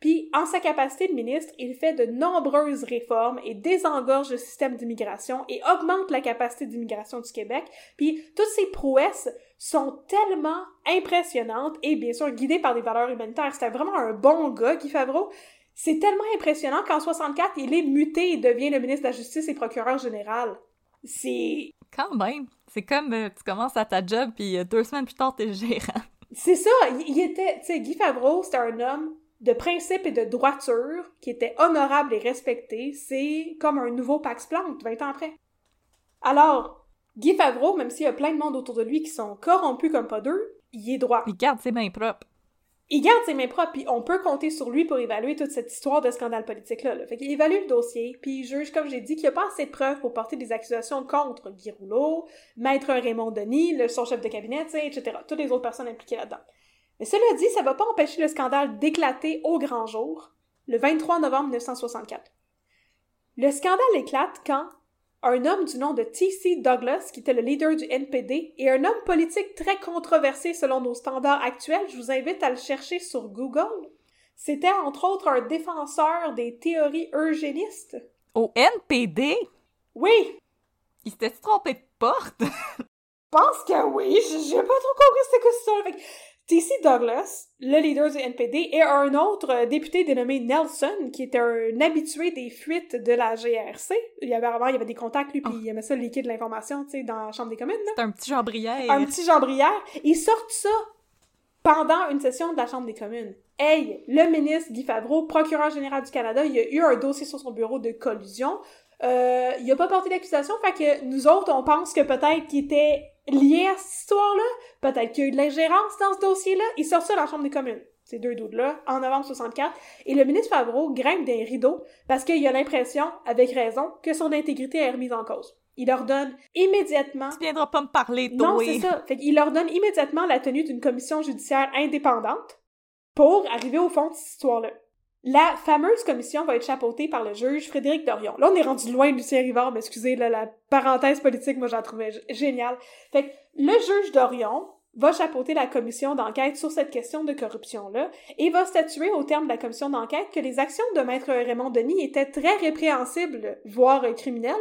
Puis, en sa capacité de ministre, il fait de nombreuses réformes et désengorge le système d'immigration et augmente la capacité d'immigration du Québec. Puis, toutes ces prouesses sont tellement impressionnantes et bien sûr guidées par des valeurs humanitaires. C'était vraiment un bon gars, Guy Favreau. C'est tellement impressionnant qu'en 64, il est muté et devient le ministre de la Justice et procureur général. C'est... Quand même. C'est comme euh, tu commences à ta job, puis euh, deux semaines plus tard, t'es gérant. C'est ça, il, il était... Tu sais, Guy Favreau, c'était un homme de principe et de droiture qui était honorable et respecté. C'est comme un nouveau Pax Planck, 20 ans après. Alors, Guy Favreau, même s'il y a plein de monde autour de lui qui sont corrompus comme pas deux, il est droit. Il garde ses mains propres. Il garde ses mains propres, puis on peut compter sur lui pour évaluer toute cette histoire de scandale politique-là. Là. Fait qu'il évalue le dossier, puis il juge, comme j'ai dit, qu'il n'y a pas assez de preuves pour porter des accusations contre Guy Rouleau, Maître Raymond Denis, le, son chef de cabinet, etc. Toutes les autres personnes impliquées là-dedans. Mais cela dit, ça va pas empêcher le scandale d'éclater au grand jour, le 23 novembre 1964. Le scandale éclate quand un homme du nom de T.C. Douglas, qui était le leader du NPD, et un homme politique très controversé selon nos standards actuels, je vous invite à le chercher sur Google. C'était entre autres un défenseur des théories eugénistes. Au NPD? Oui, Il s'était trompé de porte? je pense que oui, j'ai pas trop compris c'était quoi que T.C. Douglas, le leader du NPD, et un autre euh, député dénommé Nelson, qui était un habitué des fuites de la GRC. Il y avait avant, il y avait des contacts, lui, puis il aimait ça liquide l'information, tu sais, dans la Chambre des communes. C'est un petit jambrière. Un petit jambrière. Ils sortent ça pendant une session de la Chambre des communes. Hey, le ministre Guy Favreau, procureur général du Canada, il y a eu un dossier sur son bureau de collusion. Euh, il a pas porté d'accusation, fait que nous autres, on pense que peut-être qu'il était lié à cette histoire-là, peut-être qu'il y a eu de l'ingérence dans ce dossier-là. Il sort ça dans la Chambre des communes, ces deux doutes-là, en novembre 64, et le ministre Favreau grimpe des rideaux parce qu'il a l'impression, avec raison, que son intégrité est remise en cause. Il leur donne immédiatement Tu viendras pas me parler, toi. non, c'est ça. Fait qu'il leur donne immédiatement la tenue d'une commission judiciaire indépendante pour arriver au fond de cette histoire-là. La fameuse commission va être chapeautée par le juge Frédéric Dorion. Là, on est rendu loin de Lucien Rivard, mais excusez, là, la parenthèse politique, moi, j'en trouvais géniale. Fait que le juge Dorion va chapeauter la commission d'enquête sur cette question de corruption-là et va statuer au terme de la commission d'enquête que les actions de Maître Raymond Denis étaient très répréhensibles, voire criminelles.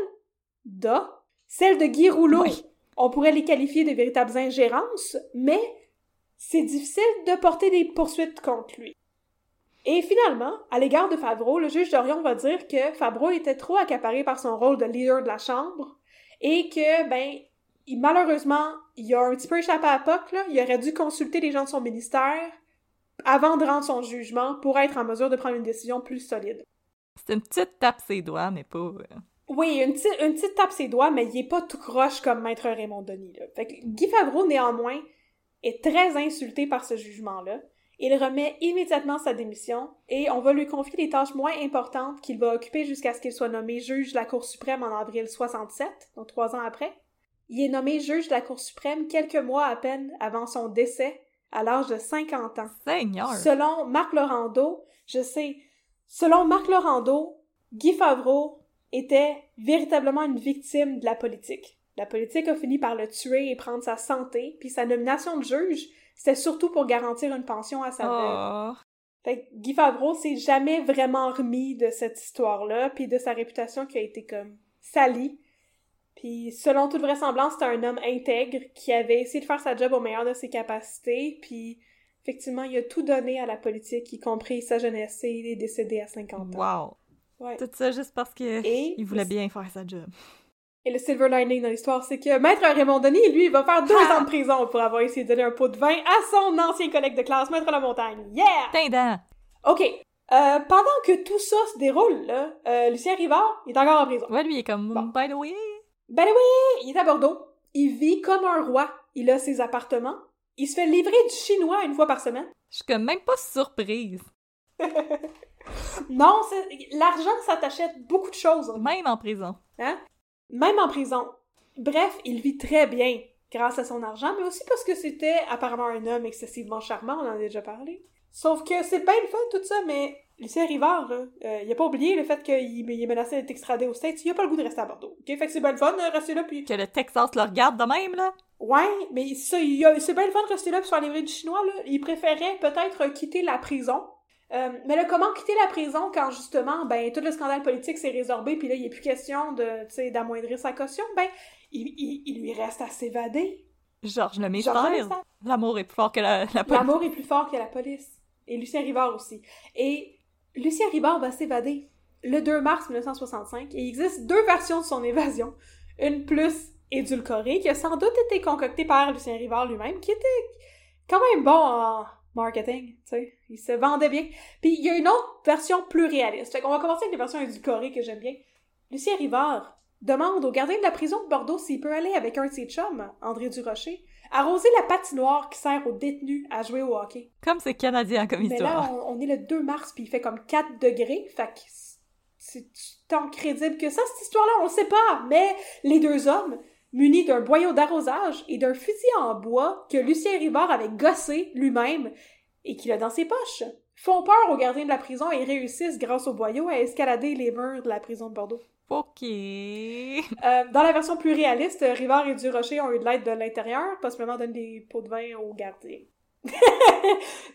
Da. Celles de Guy Rouleau, Oui. on pourrait les qualifier de véritables ingérences, mais c'est difficile de porter des poursuites contre lui. Et finalement, à l'égard de Favreau, le juge Dorion va dire que Favreau était trop accaparé par son rôle de leader de la Chambre et que, ben, il- malheureusement, il a un petit peu échappé à POC, là. Il aurait dû consulter les gens de son ministère avant de rendre son jugement pour être en mesure de prendre une décision plus solide. C'est une petite tape ses doigts, mais pas... euh, Oui, une, petite- une petite tape ses doigts, mais il est pas tout croche comme Maître Raymond Denis. Là. Fait que Guy Favreau, néanmoins, est très insulté par ce jugement-là. Il remet immédiatement sa démission et on va lui confier des tâches moins importantes qu'il va occuper jusqu'à ce qu'il soit nommé juge de la Cour suprême en avril 67, donc trois ans après. Il est nommé juge de la Cour suprême quelques mois à peine avant son décès, à l'âge de 50 ans. Seigneur! Selon Marc Laurando, je sais, selon Marc Laurando, Guy Favreau était véritablement une victime de la politique. La politique a fini par le tuer et prendre sa santé, puis sa nomination de juge, c'était surtout pour garantir une pension à sa veuve. Oh, Fait que Guy Favreau s'est jamais vraiment remis de cette histoire-là, puis de sa réputation qui a été comme salie. Puis selon toute vraisemblance, c'était un homme intègre qui avait essayé de faire sa job au meilleur de ses capacités, puis effectivement, il a tout donné à la politique, y compris sa jeunesse, et il est décédé à 50 ans. wow! Ouais. Tout ça juste parce que Et- il voulait bien faire sa job. Et le silver lining dans l'histoire, c'est que Maître Raymond Denis, lui, il va faire deux Ah! ans de prison pour avoir essayé de donner un pot de vin à son ancien collègue de classe, Maître La Montagne. Yeah! Tindant! OK. Euh, pendant que tout ça se déroule, là, euh, Lucien Rivard, il est encore en prison. Ouais, lui, il est comme, Bon. by the way, Ben oui, il est à Bordeaux. Il vit comme un roi. Il a ses appartements. Il se fait livrer du chinois une fois par semaine. je suis comme même pas surprise. Non, l'argent, ça t'achète beaucoup de choses. Même en prison. Hein? Même en prison. Bref, il vit très bien grâce à son argent, mais aussi parce que c'était apparemment un homme excessivement charmant, on en a déjà parlé. Sauf que c'est bien le fun tout ça, mais Lucien Rivard, là, euh, il a pas oublié le fait qu'il il est menacé d'être extradé aux States, il a pas le goût de rester à Bordeaux. Ok, fait que c'est bien le fun de rester là, puis Que le Texas le regarde de même, là. Ouais, mais ça, il a- c'est bien le fun de rester là pour se faire livrer du chinois, là. Il préférait peut-être quitter la prison. Euh, mais là, comment quitter la prison quand justement, ben, tout le scandale politique s'est résorbé, puis là, il n'est plus question de, tu sais, d'amoindrir sa caution, ben, il, il- il lui reste à s'évader. Georges. Lemaitre. L'amour est plus fort que la, la police. L'amour est plus fort que la police. Et Lucien Rivard aussi. Et Lucien Ribard va s'évader le 2 mars 1965 et il existe deux versions de son évasion. Une plus édulcorée, qui a sans doute été concoctée par Lucien Rivard lui-même, qui était quand même bon en marketing, tu sais. Il se vendait bien. Puis il y a une autre version plus réaliste. Fait qu'on va commencer avec les versions édulcorées que j'aime bien. Lucien Rivard demande au gardien de la prison de Bordeaux s'il peut aller avec un de ses chums, André Durocher, arroser la patinoire qui sert aux détenus à jouer au hockey. Comme c'est canadien comme Mais histoire. là, on, on est le 2 mars, puis il fait comme 4 degrés, fait que c'est tant crédible que ça, cette histoire-là, on le sait pas. Mais les deux hommes, munis d'un boyau d'arrosage et d'un fusil en bois que Lucien Rivard avait gossé lui-même et qu'il a dans ses poches, font peur aux gardiens de la prison et réussissent, grâce au boyau, à escalader les murs de la prison de Bordeaux. Ok. Euh, dans la version plus réaliste, Rivard et Durocher ont eu de l'aide de l'intérieur, possiblement donner des pots de vin aux gardiens.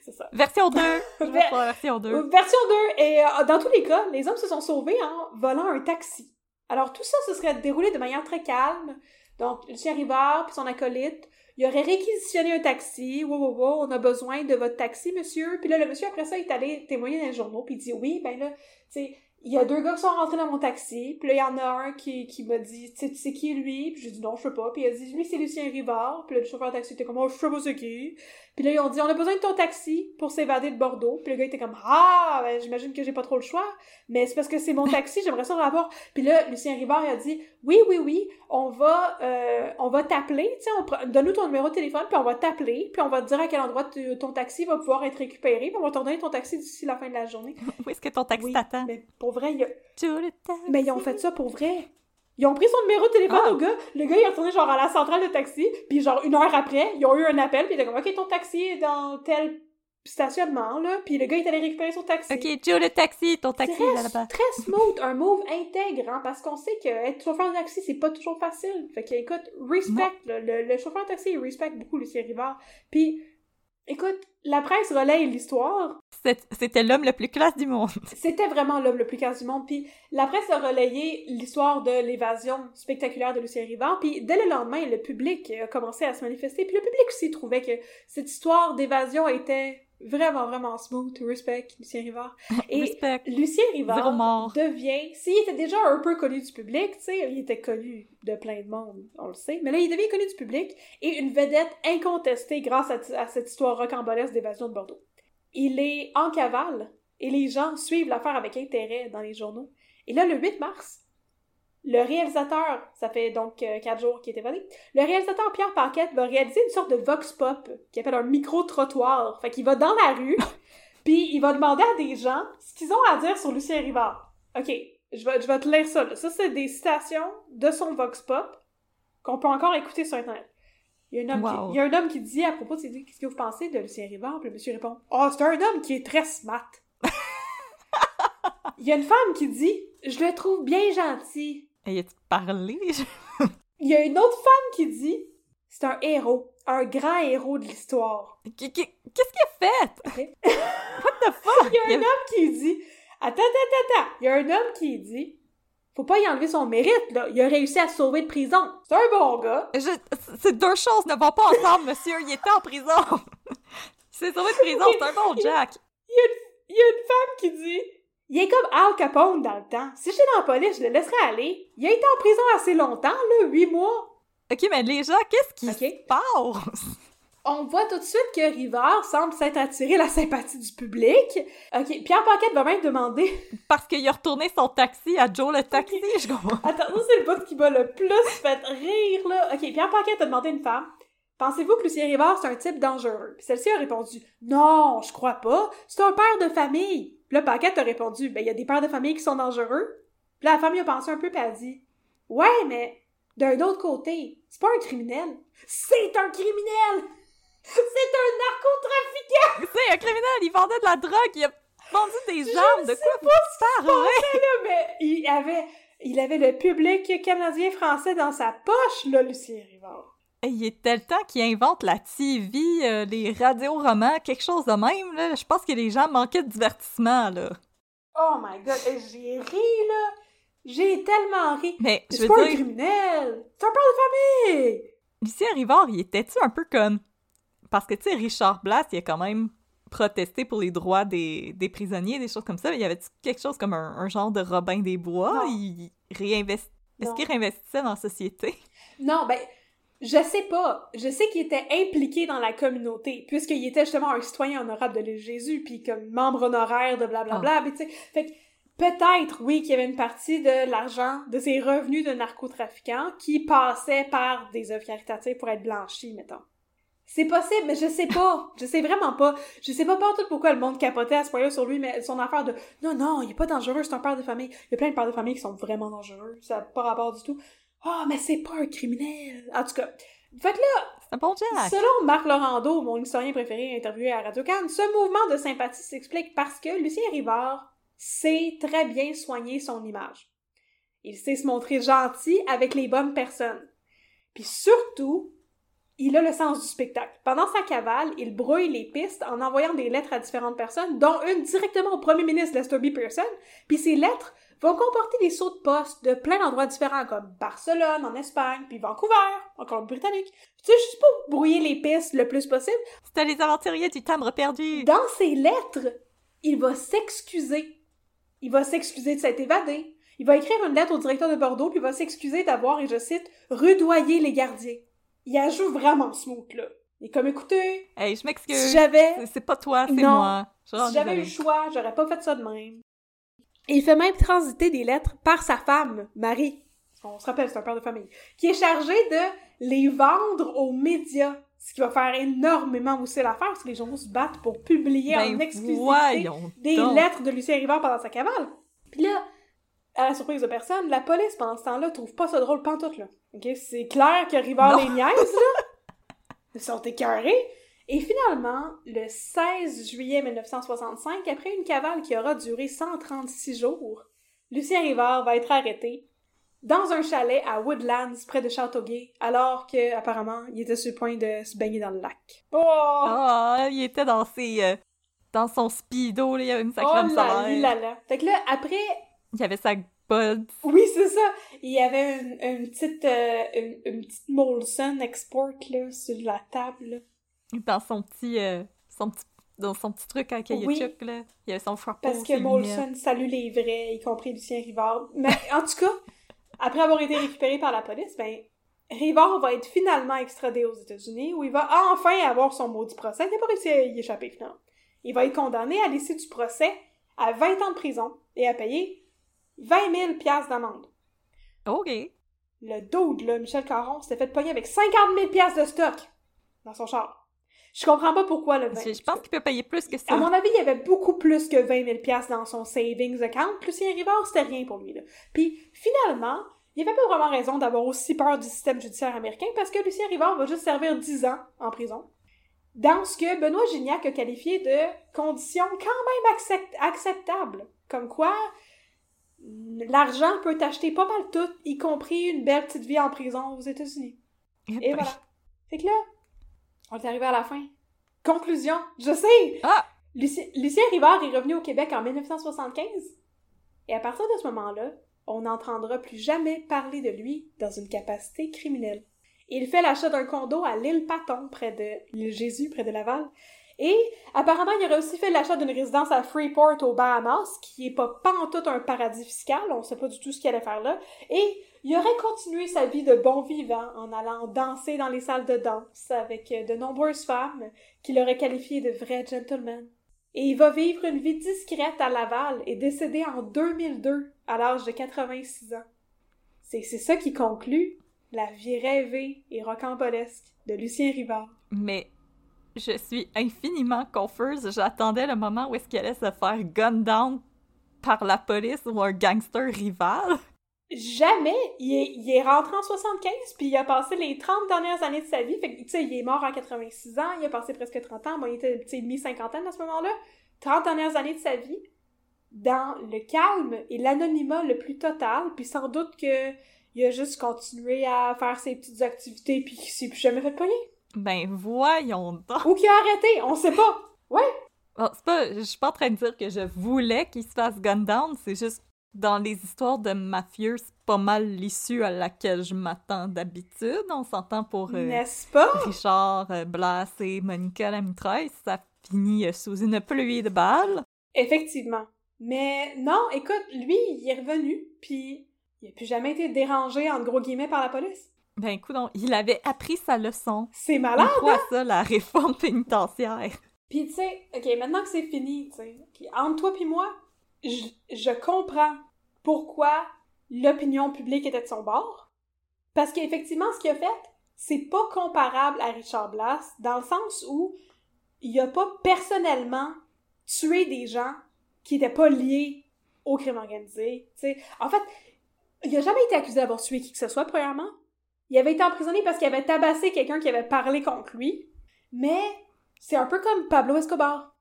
c'est ça. Version 2. Je vais Ver- pour la version 2. Version 2, et euh, dans tous les cas, les hommes se sont sauvés en volant un taxi. Alors tout ça se serait déroulé de manière très calme. Donc, Lucien Rivard puis son acolyte, il aurait réquisitionné un taxi. Wow, wow, wow, on a besoin de votre taxi, monsieur. Puis là, le monsieur, après ça, il est allé témoigner dans les journaux, puis il dit, oui, ben là, tu sais, il y a deux gars qui sont rentrés dans mon taxi, puis là, il y en a un qui, qui m'a dit, tu sais, qui lui? Puis j'ai dit, non, je sais pas. Puis il a dit, lui, c'est Lucien Rivard. Puis là, le chauffeur de taxi était comme, oh, je sais pas c'est qui. Puis là, ils ont dit, on a besoin de ton taxi pour s'évader de Bordeaux. Puis le gars était comme, ah, ben, j'imagine que j'ai pas trop le choix. Mais c'est parce que c'est mon taxi, j'aimerais ça le avoir. Puis là, Lucien Rivard il a dit, oui, oui, oui, on va, euh, on va t'appeler, tu sais, donne-nous ton numéro de téléphone, puis on va t'appeler, puis on va te dire à quel endroit tu- ton taxi va pouvoir être récupéré, puis on va te redonner ton taxi d'ici la fin de la journée. Où est-ce que ton taxi Oui, t'attend? mais pour vrai, il y a- Tout le taxi. mais ils ont fait ça pour vrai. Ils ont pris son numéro de téléphone Ah. au gars. Le gars, il est retourné genre à la centrale de taxi. Puis genre une heure après, ils ont eu un appel. Puis il était comme, OK, ton taxi est dans tel stationnement, là. Puis le gars est allé récupérer son taxi. Ok, Joe le taxi, ton taxi Très, là là-bas. très smooth, un move intègre, hein, parce qu'on sait que être chauffeur de taxi, c'est pas toujours facile. Fait que, écoute, respect, là, le, le chauffeur de taxi, il respect beaucoup Lucien Rivard. Puis, écoute, la presse relaye l'histoire, C'était l'homme le plus classe du monde. c'était vraiment l'homme le plus classe du monde. Puis la presse a relayé l'histoire de l'évasion spectaculaire de Lucien Rivard. Puis dès le lendemain, le public a commencé à se manifester. Puis le public aussi trouvait que cette histoire d'évasion était vraiment, vraiment smooth. Respect, Lucien Rivard. Et Respect. Lucien Rivard devient, s'il était déjà un peu connu du public, tu sais, il était connu de plein de monde, on le sait, mais là, il devient connu du public et une vedette incontestée grâce à, à cette histoire rocambolesque d'évasion de Bordeaux. Il est en cavale et les gens suivent l'affaire avec intérêt dans les journaux. Et là, le 8 mars, le réalisateur, ça fait donc euh, quatre jours qu'il est évadé, le réalisateur Pierre Paquette va réaliser une sorte de vox pop qui appelle un micro-trottoir. Fait qu'il va dans la rue, puis il va demander à des gens ce qu'ils ont à dire sur Lucien Rivard. OK, je vais, je vais te lire ça. là. Ça, c'est des citations de son vox pop qu'on peut encore écouter sur Internet. Il y, a un homme Wow. qui, il y a un homme qui dit à propos de Qu'est-ce que vous pensez de Lucien Rivard? Puis le monsieur répond Oh, c'est un homme qui est très smart. Il y a une femme qui dit Je le trouve bien gentil. Et tu parlé? Il y a une autre femme qui dit C'est un héros, un grand héros de l'histoire. Qu'est-ce qu'il a fait? What the fuck? Il y a un homme qui dit Attends, attends, attends. Il y a un homme qui dit Faut pas y enlever son mérite, là. Il a réussi à se sauver de prison. C'est un bon gars. Je- Ces deux choses ne vont pas ensemble, monsieur. Il était en prison. Il s'est sauvé de prison, c'est un bon Jack. Il y, a une, il y a une femme qui dit Il est comme Al Capone dans le temps. Si j'étais dans la police, je le laisserais aller. Il a été en prison assez longtemps, là, huit mois. Ok, mais les gens, qu'est-ce qui Ok. se passe? On voit tout de suite que Rivard semble s'être attiré la sympathie du public. Ok, Pierre Paquette va même demander Parce qu'il a retourné son taxi à Joe le taxi, je comprends. Attends, c'est le bout qui m'a le plus fait rire, là. Ok, Pierre Paquette a demandé à une femme Pensez-vous que Lucien Rivard, c'est un type dangereux? Celle-ci a répondu Non, je crois pas. C'est un père de famille. Là, Paquette a répondu Ben, il y a des pères de famille qui sont dangereux. Puis là, la femme y a pensé un peu, puis elle a dit Ouais, mais d'un autre côté, c'est pas un criminel. C'est un criminel! C'est un narcotrafiquant! C'est un criminel, il vendait de la drogue, il a vendu des armes, de quoi parlez? Là, mais il avait, il avait le public canadien-français dans sa poche, là, Lucien Rivard. Il était le temps qu'il invente la TV, euh, les radios-romans, quelque chose de même, là. Je pense que les gens manquaient de divertissement, là. Oh my god, j'ai ri, là! J'ai tellement ri! Mais, je veux pas un criminel! C'est un père de famille! Lucien Rivard, il était-tu un peu comme... Parce que, tu sais, Richard Blas, il a quand même protester pour les droits des, des prisonniers, des choses comme ça. Il y avait quelque chose comme un, un genre de Robin des Bois? Non. Il réinvest... Est-ce qu'il réinvestissait dans la société? Non, ben, je sais pas. Je sais qu'il était impliqué dans la communauté, puisqu'il était justement un citoyen honorable de l'île Jésus, puis comme membre honoraire de blablabla, puis tu sais. Fait que peut-être, oui, qu'il y avait une partie de l'argent, de ses revenus de narcotrafiquants qui passait par des œuvres caritatives pour être blanchis, mettons. C'est possible, mais je sais pas. Je sais vraiment pas. Je sais pas tout pourquoi le monde capotait à ce point-là sur lui, mais son affaire de non, non, il est pas dangereux, c'est un père de famille. Il y a plein de pères de famille qui sont vraiment dangereux. Ça n'a pas rapport du tout. Ah, mais c'est pas un criminel. En tout cas. Fait que là, bon! Selon Marc Laurando, mon historien préféré interviewé à Radio Cannes, ce mouvement de sympathie s'explique parce que Lucien Rivard sait très bien soigner son image. Il sait se montrer gentil avec les bonnes personnes. Puis surtout, il a le sens du spectacle. Pendant sa cavale, il brouille les pistes en envoyant des lettres à différentes personnes, dont une directement au premier ministre Lester B. Pearson. Puis ces lettres vont comporter des sauts de poste de plein d'endroits différents, comme Barcelone, en Espagne, puis Vancouver, en Colombie-Britannique. Tu sais, juste pour brouiller les pistes le plus possible. C'était les aventuriers du timbre perdu! Dans ses lettres, il va s'excuser. Il va s'excuser de s'être évadé. Il va écrire une lettre au directeur de Bordeaux, puis il va s'excuser d'avoir, et je cite, rudoyé les gardiens. Il ajoute vraiment smooth, là. Il est comme, écoutez, Hey, je m'excuse! si j'avais C'est- C'est pas toi, c'est moi. Si j'avais eu le choix, j'aurais pas fait ça de même. Il fait même transiter des lettres par sa femme, Marie. On se rappelle, c'est un père de famille. Qui est chargé de les vendre aux médias. Ce qui va faire énormément aussi l'affaire, parce que les journaux se battent pour publier en Ben exclusivité des donc. lettres de Lucien Rivard pendant sa cavale. Puis là, à la surprise de personne, la police, pendant ce temps-là, trouve pas ça drôle pantoute, là. OK? C'est clair que Rivard Non. les niaise, là. Ils sont écœurés. Et finalement, le 16 juillet 1965, après une cavale qui aura duré 136 jours, Lucien Rivard va être arrêté dans un chalet à Woodlands, près de Châteauguay, alors que, apparemment, il était sur le point de se baigner dans le lac. Oh! Ah, il était dans ses... euh, dans son speedo, là, il y avait une Oh sacrée là là là! Fait que là, après, Il y avait sa bud. Oui, c'est ça. Il y avait une, une petite euh, une, une petite Molson Export là sur la table. Dans son petit... euh, son petit dans son petit truc à caoutchouc, Oui. là. Il y avait son frappeau, Parce que. Molson salue les vrais, y compris Lucien Rivard. Mais en tout cas, après avoir été récupéré par la police, ben Rivard va être finalement extradé aux États-Unis où il va enfin avoir son maudit procès. Il n'a pas réussi à y échapper finalement. Il va être condamné à l'issue du procès à 20 ans de prison et à payer 20 000 piastres d'amende. OK. Le dude, là, Michel Caron, s'était fait pogner avec 50 000 piastres de stock dans son char. Je comprends pas pourquoi le 20 Je, je pense qu'il peut payer plus que ça. À mon avis, il y avait beaucoup plus que 20 000 piastres dans son savings account. Lucien Rivard, c'était rien pour lui, là. Puis, finalement, il avait pas vraiment raison d'avoir aussi peur du système judiciaire américain parce que Lucien Rivard va juste servir 10 ans en prison. Dans ce que Benoît Gignac a qualifié de conditions quand même accept- acceptables. Comme quoi, l'argent peut t'acheter pas mal tout, y compris une belle petite vie en prison aux États-Unis. Et voilà. Fait que là, on est arrivé à la fin. Conclusion, je sais! Ah! Lucien, Lucien Rivard est revenu au Québec en 1975. Et à partir de ce moment-là, on n'entendra plus jamais parler de lui dans une capacité criminelle. Il fait l'achat d'un condo à l'île Paton, près de l'île Jésus, près de Laval. Et apparemment, il aurait aussi fait l'achat d'une résidence à Freeport, aux Bahamas, qui est pas pantoute un paradis fiscal, on sait pas du tout ce qu'il allait faire là. Et il aurait continué sa vie de bon vivant en allant danser dans les salles de danse avec euh, de nombreuses femmes qu'il aurait qualifiées de vrais gentlemen. Et il va vivre une vie discrète à Laval et décédé en 2002 à l'âge de 86 ans. C'est c'est ça qui conclut la vie rêvée et rocambolesque de Lucien Rivard. Mais je suis infiniment confuse. J'attendais le moment où est-ce qu'il allait se faire gun down par la police ou un gangster rival. Jamais! Il est, il est rentré en 75, puis il a passé les 30 dernières années de sa vie. Fait que, tu sais, il est mort à 86 ans, il a passé presque 30 ans. Bon, il était, tu sais, mi-cinquantaine à ce moment-là. 30 dernières années de sa vie dans le calme et l'anonymat le plus total, puis sans doute que il a juste continué à faire ses petites activités, puis qu'il s'est plus jamais fait pogner. Ben voyons donc. Ou qu'il a arrêté, on sait pas. Ouais, Bon, c'est pas, je suis pas en train de dire que je voulais qu'il se fasse gun down, c'est juste dans les histoires de mafieux, c'est pas mal l'issue à laquelle je m'attends d'habitude. On s'entend pour euh, n'est-ce pas? Richard euh, Blas et Monica la mitraille, ça fini sous une pluie de balles. Effectivement. Mais non, écoute, lui, il est revenu, puis il a plus jamais été dérangé, entre gros guillemets, par la police. Ben écoute, il avait appris sa leçon. C'est malade, croit hein? ça, la réforme pénitentiaire. Puis tu sais, ok, maintenant que c'est fini, tu sais, entre toi puis moi, je, comprends pourquoi l'opinion publique était de son bord. Parce qu'effectivement, ce qu'il a fait, c'est pas comparable à Richard Blas, dans le sens où il a pas personnellement tué des gens qui étaient pas liés au crime organisé. tu sais. En fait, il a jamais été accusé d'avoir tué qui que ce soit, premièrement. Il avait été emprisonné parce qu'il avait tabassé quelqu'un qui avait parlé contre lui. Mais c'est un peu comme Pablo Escobar.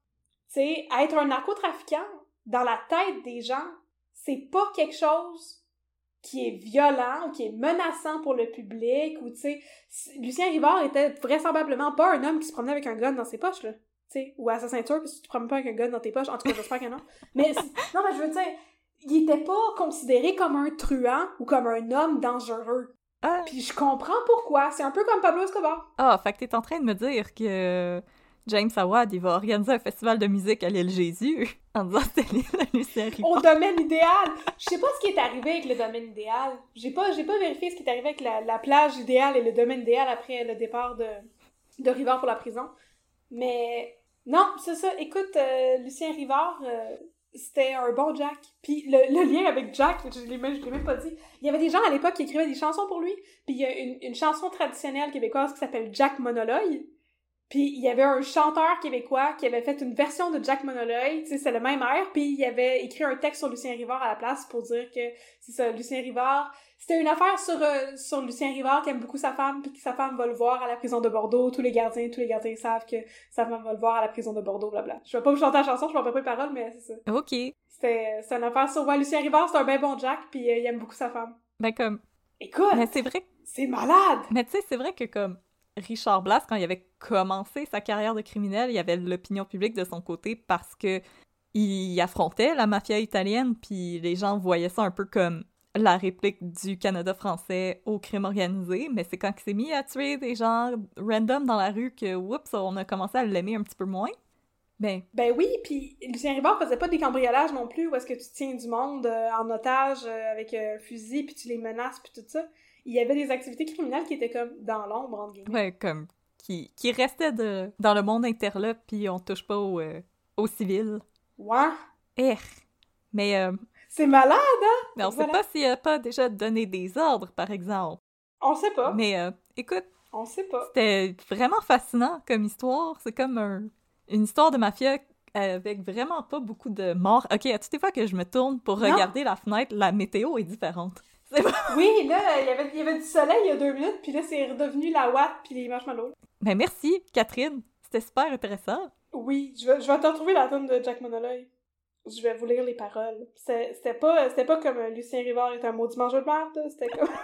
Sais, être un narcotrafiquant dans la tête des gens, c'est pas quelque chose qui est violent ou qui est menaçant pour le public ou tu sais Lucien Rivard était vraisemblablement pas un homme qui se promenait avec un gun dans ses poches là tu sais ou à sa ceinture parce que tu te promènes pas avec un gun dans tes poches en tout cas j'espère que non. Mais non mais je veux dire il était pas considéré comme un truand ou comme un homme dangereux. Ah, puis je comprends pourquoi c'est un peu comme Pablo Escobar. Ah, fait que t'es en train de me dire que James Awad, il va organiser un festival de musique à l'île Jésus en disant que c'était l'île au domaine idéal. Je sais pas ce qui est arrivé avec le domaine idéal. J'ai pas, j'ai pas vérifié ce qui est arrivé avec la, la plage idéale et le domaine idéal après le départ de, de Rivard pour la prison. Mais non, c'est ça. Écoute, euh, Lucien Rivard, euh, c'était un bon Jack. Puis le, le lien avec Jack, je l'ai même, je l'ai même pas dit. Il y avait des gens à l'époque qui écrivaient des chansons pour lui. Puis il y a une, une chanson traditionnelle québécoise qui s'appelle Jack Monologue. Puis il y avait un chanteur québécois qui avait fait une version de Jack Monologue, tu sais, c'est le même air, puis il avait écrit un texte sur Lucien Rivard à la place pour dire que c'est ça, Lucien Rivard, c'était une affaire sur euh, sur Lucien Rivard qui aime beaucoup sa femme, puis que sa femme va le voir à la prison de Bordeaux, tous les gardiens, tous les gardiens savent que sa femme va le voir à la prison de Bordeaux, blabla. Je vais pas vous chanter la chanson, je m'en pas les paroles, mais c'est ça. Ok. C'était c'est une affaire sur ouais, Lucien Rivard, c'est un ben bon Jack, puis euh, il aime beaucoup sa femme. Ben comme... Écoute, Mais c'est vrai c'est malade! Mais tu sais, c'est vrai que comme Richard Blas, quand il avait commencé sa carrière de criminel, il y avait l'opinion publique de son côté parce que il affrontait la mafia italienne, puis les gens voyaient ça un peu comme la réplique du Canada français au crime organisé, mais c'est quand il s'est mis à tuer des gens random dans la rue que, oups, on a commencé à l'aimer un petit peu moins. Ben, Ben oui, puis Lucien Rivard faisait pas des cambriolages non plus où est-ce que tu tiens du monde euh, en otage euh, avec un fusil puis tu les menaces puis tout ça. Il y avait des activités criminelles qui étaient comme dans l'ombre entre guillemets. ouais, comme, qui, qui restait de, dans le monde interlope, puis on touche pas au, euh, au civil. Ouais. Eh, mais euh, C'est malade, hein? Mais on Voilà. sait pas s'il a pas déjà donné des ordres, par exemple. On sait pas. Mais euh, écoute, On sait pas. c'était vraiment fascinant comme histoire. C'est comme un- une histoire de mafia avec vraiment pas beaucoup de morts. Ok, à toutes les fois que je me tourne pour Non. regarder la fenêtre, la météo est différente. Bon. Oui, là, il y avait, il y avait du soleil il y a deux minutes, puis là, c'est redevenu la Watt puis les marshmallows. Mais merci, Catherine. C'était super intéressant. Oui, je vais, je vais te retrouver la tune de Jack Monologue. Je vais vous lire les paroles. C'est- C'était pas, comme euh, Lucien Rivard est un maudit mangeur de merde, c'était comme...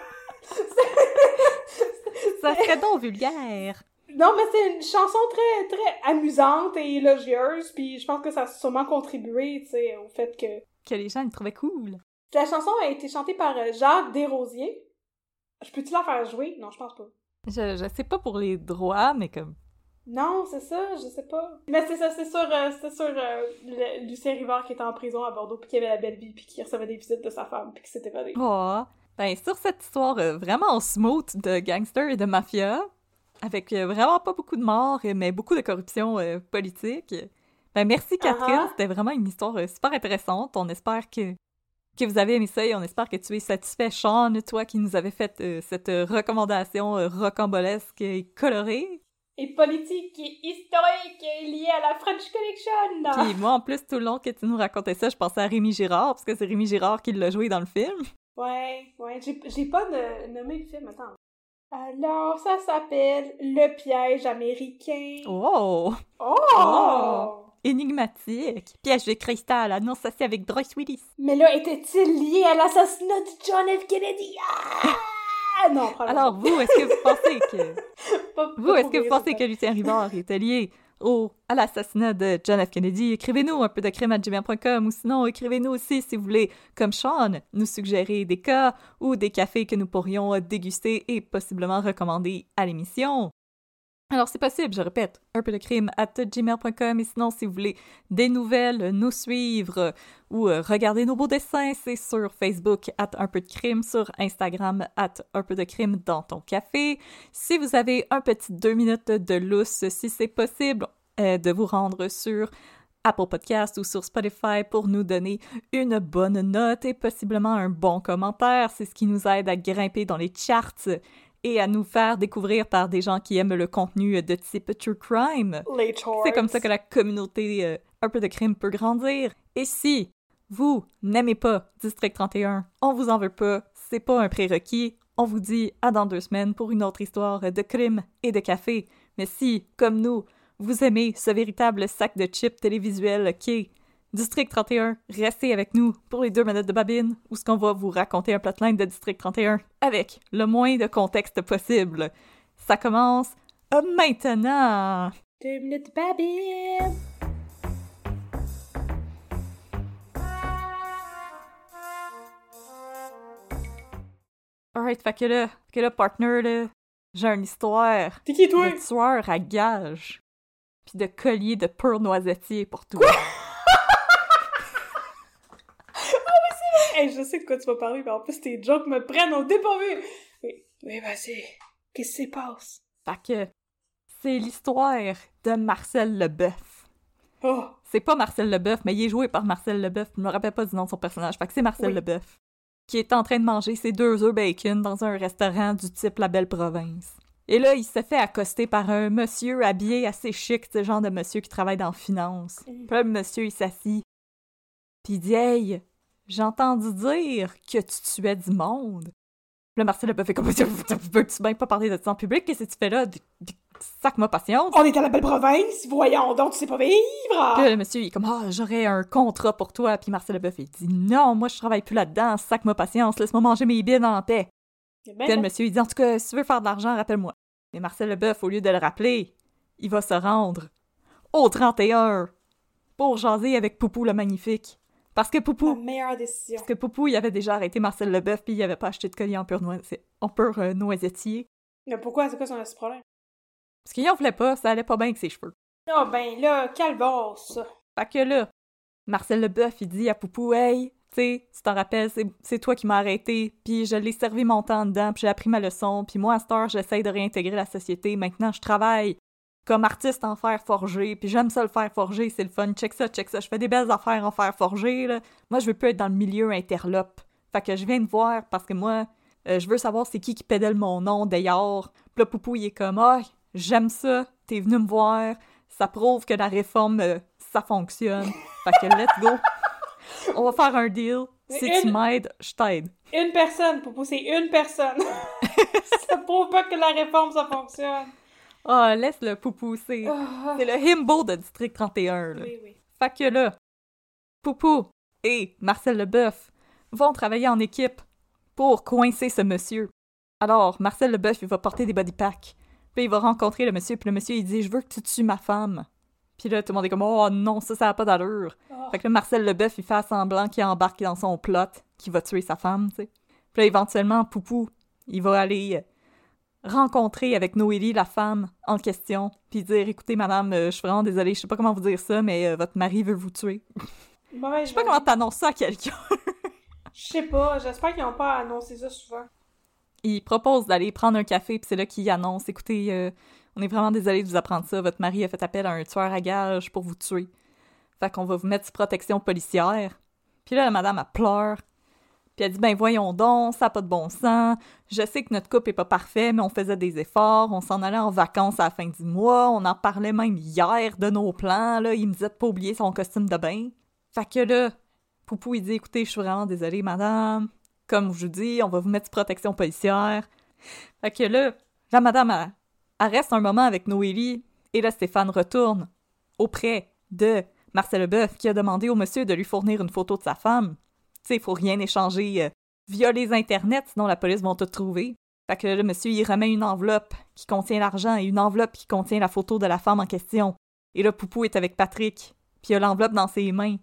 Ça serait donc vulgaire. Non, mais c'est une chanson très, très amusante et élogieuse, puis je pense que ça a sûrement contribué, tu sais, au fait que... Que les gens le trouvaient cool. La chanson a été chantée par euh, Jacques Desrosiers. Je peux-tu la faire jouer? Non, je pense pas. Je, je sais pas pour les droits, mais comme. Non, c'est ça, je sais pas. Mais c'est ça, c'est sur, euh, sur euh, le- Lucien Rivard qui était en prison à Bordeaux, puis qui avait la belle vie, puis qui recevait des visites de sa femme, puis qui s'était évadé. Oh. Ben, sur cette histoire euh, vraiment smooth de gangsters et de mafia, avec vraiment pas beaucoup de morts, mais beaucoup de corruption politique. Ben, merci Catherine, c'était vraiment une histoire super intéressante. On espère que, que vous avez aimé ça et on espère que tu es satisfait, Sean, toi qui nous avais fait euh, cette euh, recommandation euh, rocambolesque et colorée. Et politique et historique et lié à la French Connection! Puis moi, en plus, tout le long que tu nous racontais ça, je pensais à Rémi Girard, parce que c'est Rémi Girard qui l'a joué dans le film. Ouais, ouais, j'ai j'ai pas de- nommé le film, attends. Alors, ça s'appelle Le piège américain. Oh! Oh! Oh! Énigmatique. Piège de cristal, annonce associé avec Joyce Willis. Mais là, était-il lié à l'assassinat de John F. Kennedy? Ah! Non, Alors, vous, est-ce que vous pensez que... pas. Vous, est-ce que vous pensez que Lucien Rivard était lié au, à l'assassinat de John F. Kennedy? Écrivez-nous un peu de crème à gmail.com ou sinon, écrivez-nous aussi, si vous voulez, comme Sean, nous suggérer des cas ou des cafés que nous pourrions déguster et possiblement recommander à l'émission. Alors, c'est possible, je répète, un peu de crime at gmail.com. Et sinon, si vous voulez des nouvelles, nous suivre ou euh, regarder nos beaux dessins, c'est sur Facebook at un peu de crime, sur Instagram at un peu de crime dans ton café. Si vous avez un petit deux minutes de lousse, si c'est possible, euh, de vous rendre sur Apple Podcast ou sur Spotify pour nous donner une bonne note et possiblement un bon commentaire. C'est ce qui nous aide à grimper dans les charts et à nous faire découvrir par des gens qui aiment le contenu de type true crime. C'est comme ça que la communauté euh, un peu de crime peut grandir. Et si vous n'aimez pas District 31, on vous en veut pas, c'est pas un prérequis. On vous dit à dans deux semaines pour une autre histoire de crime et de café. Mais si, comme nous, vous aimez ce véritable sac de chips télévisuel qui est District 31, restez avec nous pour les deux minutes de babine, où ce qu'on va vous raconter un plotline de District 31 avec le moins de contexte possible. Ça commence maintenant! Deux minutes de babine. Alright, fait que là, que là, partner, là, j'ai une histoire T'es qui, toi? de tueur à gage, puis de collier de pur noisettier pour toi. Hey, je sais de quoi tu vas parler, mais en plus, tes jokes me prennent au dépourvu. Oui, oui, vas-y. Qu'est-ce qui se passe? Fait que c'est l'histoire de Marcel Leboeuf. Oh, C'est pas Marcel Leboeuf, mais il est joué par Marcel Leboeuf. Je me rappelle pas du nom de son personnage. Fait que c'est Marcel Oui. Leboeuf qui est en train de manger ses deux œufs bacon dans un restaurant du type La Belle Province. Et là, il se fait accoster par un monsieur habillé assez chic, ce genre de monsieur qui travaille dans la finance. Puis là, le monsieur, il s'assit. Puis il dit Hey, j'ai entendu dire que tu tuais du monde. Là, Marcel Leboeuf fait comme Peux-tu bien pas parler de ça en public Qu'est-ce que tu fais là? Sac-moi patience. on est à la belle province. Voyons donc, tu sais pas vivre. Puis là, le monsieur, il est comme, ah, j'aurais un contrat pour toi. Puis Marcel Leboeuf, il dit, non, moi, je travaille plus là-dedans. Sac-moi patience. Laisse-moi manger mes bines en paix. Puis là, le monsieur, il dit, en tout cas, si tu veux faire de l'argent, rappelle-moi. Mais Marcel Leboeuf, au lieu de le rappeler, il va se rendre au 31 pour jaser avec Poupou le Magnifique. Parce que La Poupou, meilleure décision. parce que Poupou, il avait déjà arrêté Marcel Leboeuf, puis il avait pas acheté de collier en pur, en pur euh, noisettier. Mais pourquoi? C'est quoi son petit problème? Parce qu'il en voulait pas, ça allait pas bien avec ses cheveux. Ah ben là, calvasse. Fait que là, Marcel Leboeuf, il dit à Poupou, hey, tu sais, tu t'en rappelles, c'est- c'est toi qui m'as arrêté, puis je l'ai servi mon temps dedans, puis j'ai appris ma leçon, puis moi, à cette heure, j'essaye de réintégrer la société. Maintenant, je travaille comme artiste en fer forgé, puis j'aime ça le fer forgé, c'est le fun. Check ça, check ça. Je fais des belles affaires en fer forgé, là. Moi, je veux plus être dans le milieu interlope. Fait que je viens te voir parce que moi, euh, je veux savoir c'est qui qui pédale mon nom d'ailleurs. Puis là, Poupou, il est comme, ah, j'aime ça, t'es venu me voir, ça prouve que la réforme, euh, ça fonctionne. Fait que let's go. On va faire un deal. Si tu m'aides, je t'aide. Une personne, pour pousser une personne. ça prouve pas que la réforme, ça fonctionne. Ah, laisse le Poupou, c'est Ah, c'est le himbo de District 31, là. oui, oui. Fait que là, Poupou et Marcel Leboeuf vont travailler en équipe pour coincer ce monsieur. Alors, Marcel Leboeuf, il va porter des body packs. Puis il va rencontrer le monsieur, puis le monsieur, il dit « Je veux que tu tues ma femme. » Puis là, tout le monde est comme « Oh non, ça, ça n'a pas d'allure. Oh. Fait que là, Marcel Leboeuf, il fait semblant qu'il embarque dans son plot, qu'il va tuer sa femme, tu sais. Puis là, éventuellement, Poupou, il va aller euh, rencontrer avec Noélie, la femme en question, puis dire Écoutez, madame, euh, je suis vraiment désolée, je sais pas comment vous dire ça, mais euh, votre mari veut vous tuer. Mauvaise Je sais pas comment t'annonces ça à quelqu'un. Je sais pas, j'espère qu'ils n'ont pas annoncé ça souvent. il propose d'aller prendre un café, puis c'est là qu'il annonce Écoutez, euh, on est vraiment désolé de vous apprendre ça, votre mari a fait appel à un tueur à gage pour vous tuer. Fait qu'on va vous mettre sous protection policière. Puis là, la madame, elle pleure. Puis elle dit Ben voyons donc, ça n'a pas de bon sens. Je sais que notre couple est pas parfait, mais on faisait des efforts. On s'en allait en vacances à la fin du mois. On en parlait même hier de nos plans. Là. Il me disait de pas oublier son costume de bain. Fait que là, Poupou, il dit Écoutez, je suis vraiment désolée, madame. Comme je vous dis, on va vous mettre protection policière. Fait que là, la madame, elle, elle reste un moment avec Noélie. Et là, Stéphane retourne auprès de Marcel Leboeuf qui a demandé au monsieur de lui fournir une photo de sa femme. Sais, il faut rien échanger euh, via les internets, sinon la police va tout trouver. Fait que le monsieur, il remet une enveloppe qui contient l'argent et une enveloppe qui contient la photo de la femme en question. Et là, Poupou est avec Patrick, puis il a l'enveloppe dans ses mains.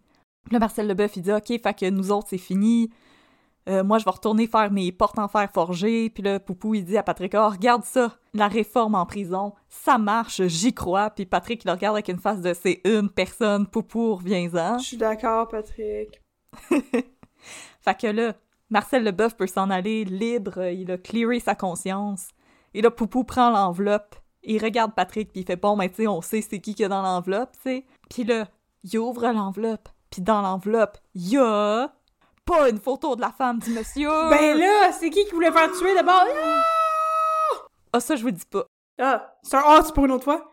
Là, Marcel Leboeuf, il dit « Ok, fait que nous autres, c'est fini. Euh, moi, je vais retourner faire mes portes en fer forgées. Puis là, Poupou, il dit à Patrick, oh, regarde ça, la réforme en prison, ça marche, j'y crois. Puis Patrick, il le regarde avec une face de c'est une personne, Poupou, reviens-en. Je suis d'accord, Patrick. Fait que là, Marcel Leboeuf peut s'en aller libre, il a clearé sa conscience. Et là, Poupou prend l'enveloppe, il regarde Patrick, puis il fait bon, ben tu sais, on sait c'est qui qui est dans l'enveloppe, tu sais. Puis là, il ouvre l'enveloppe, puis dans l'enveloppe, il y a pas une photo de la femme du monsieur. Ben là, c'est qui qui voulait faire tuer d'abord? Ah, ça, je vous dis pas. Ah, c'est un ah, c'est pour une autre fois?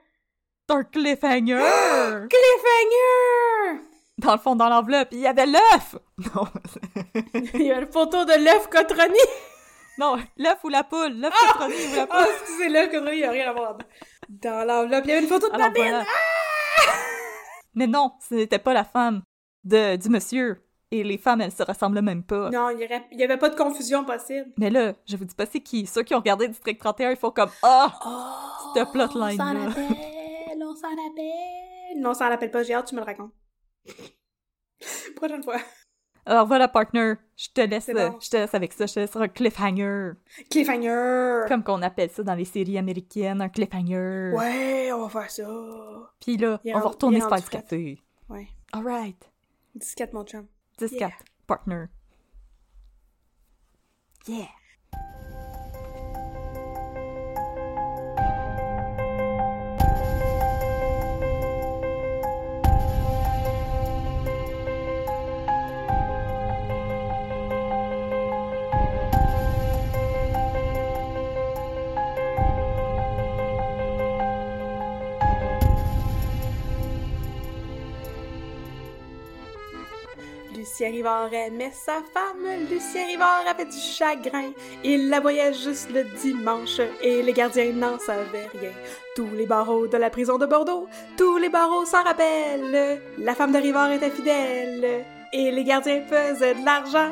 C'est un cliffhanger! Cliffhanger! Dans le fond, dans l'enveloppe, il y avait l'œuf! Non, Il y a une photo de l'œuf cotroni. non, l'œuf ou la poule, l'œuf Ah! cotroni ou la Ah, poule. excusez, l'œuf cotroni, il y a rien à voir. Dans l'enveloppe, il y avait une photo de Alors Babine. voilà. Mais non, ce n'était pas la femme de, du monsieur. Et les femmes, elles se ressemblent même pas. Non, il y, aurait- il y avait pas de confusion possible. Mais là, je vous dis pas c'est qui. Ceux qui ont regardé District 31, ils font comme Ah! Oh, Cette plotline-là. On s'en rappelle, on s'en rappelle. Non, on s'en rappelle pas, j'ai hâte, tu me le racontes. Prochaine fois. Alors voilà, partner, je te laisse, bon. je te laisse avec ça. Je te laisse sur un cliffhanger. Cliffhanger. Comme qu'on appelle ça dans les séries américaines, un cliffhanger. Ouais, on va faire ça. Puis là, on va retourner fret. café. Ouais. Alright. 14, mon chum. 10-4, Yeah. partner. Yeah. Lucien Rivard aimait sa femme, Lucien Rivard avait du chagrin. Il la voyait juste le dimanche et les gardiens n'en savaient rien. Tous les barreaux de la prison de Bordeaux, tous les barreaux s'en rappellent. La femme de Rivard était fidèle et les gardiens faisaient de l'argent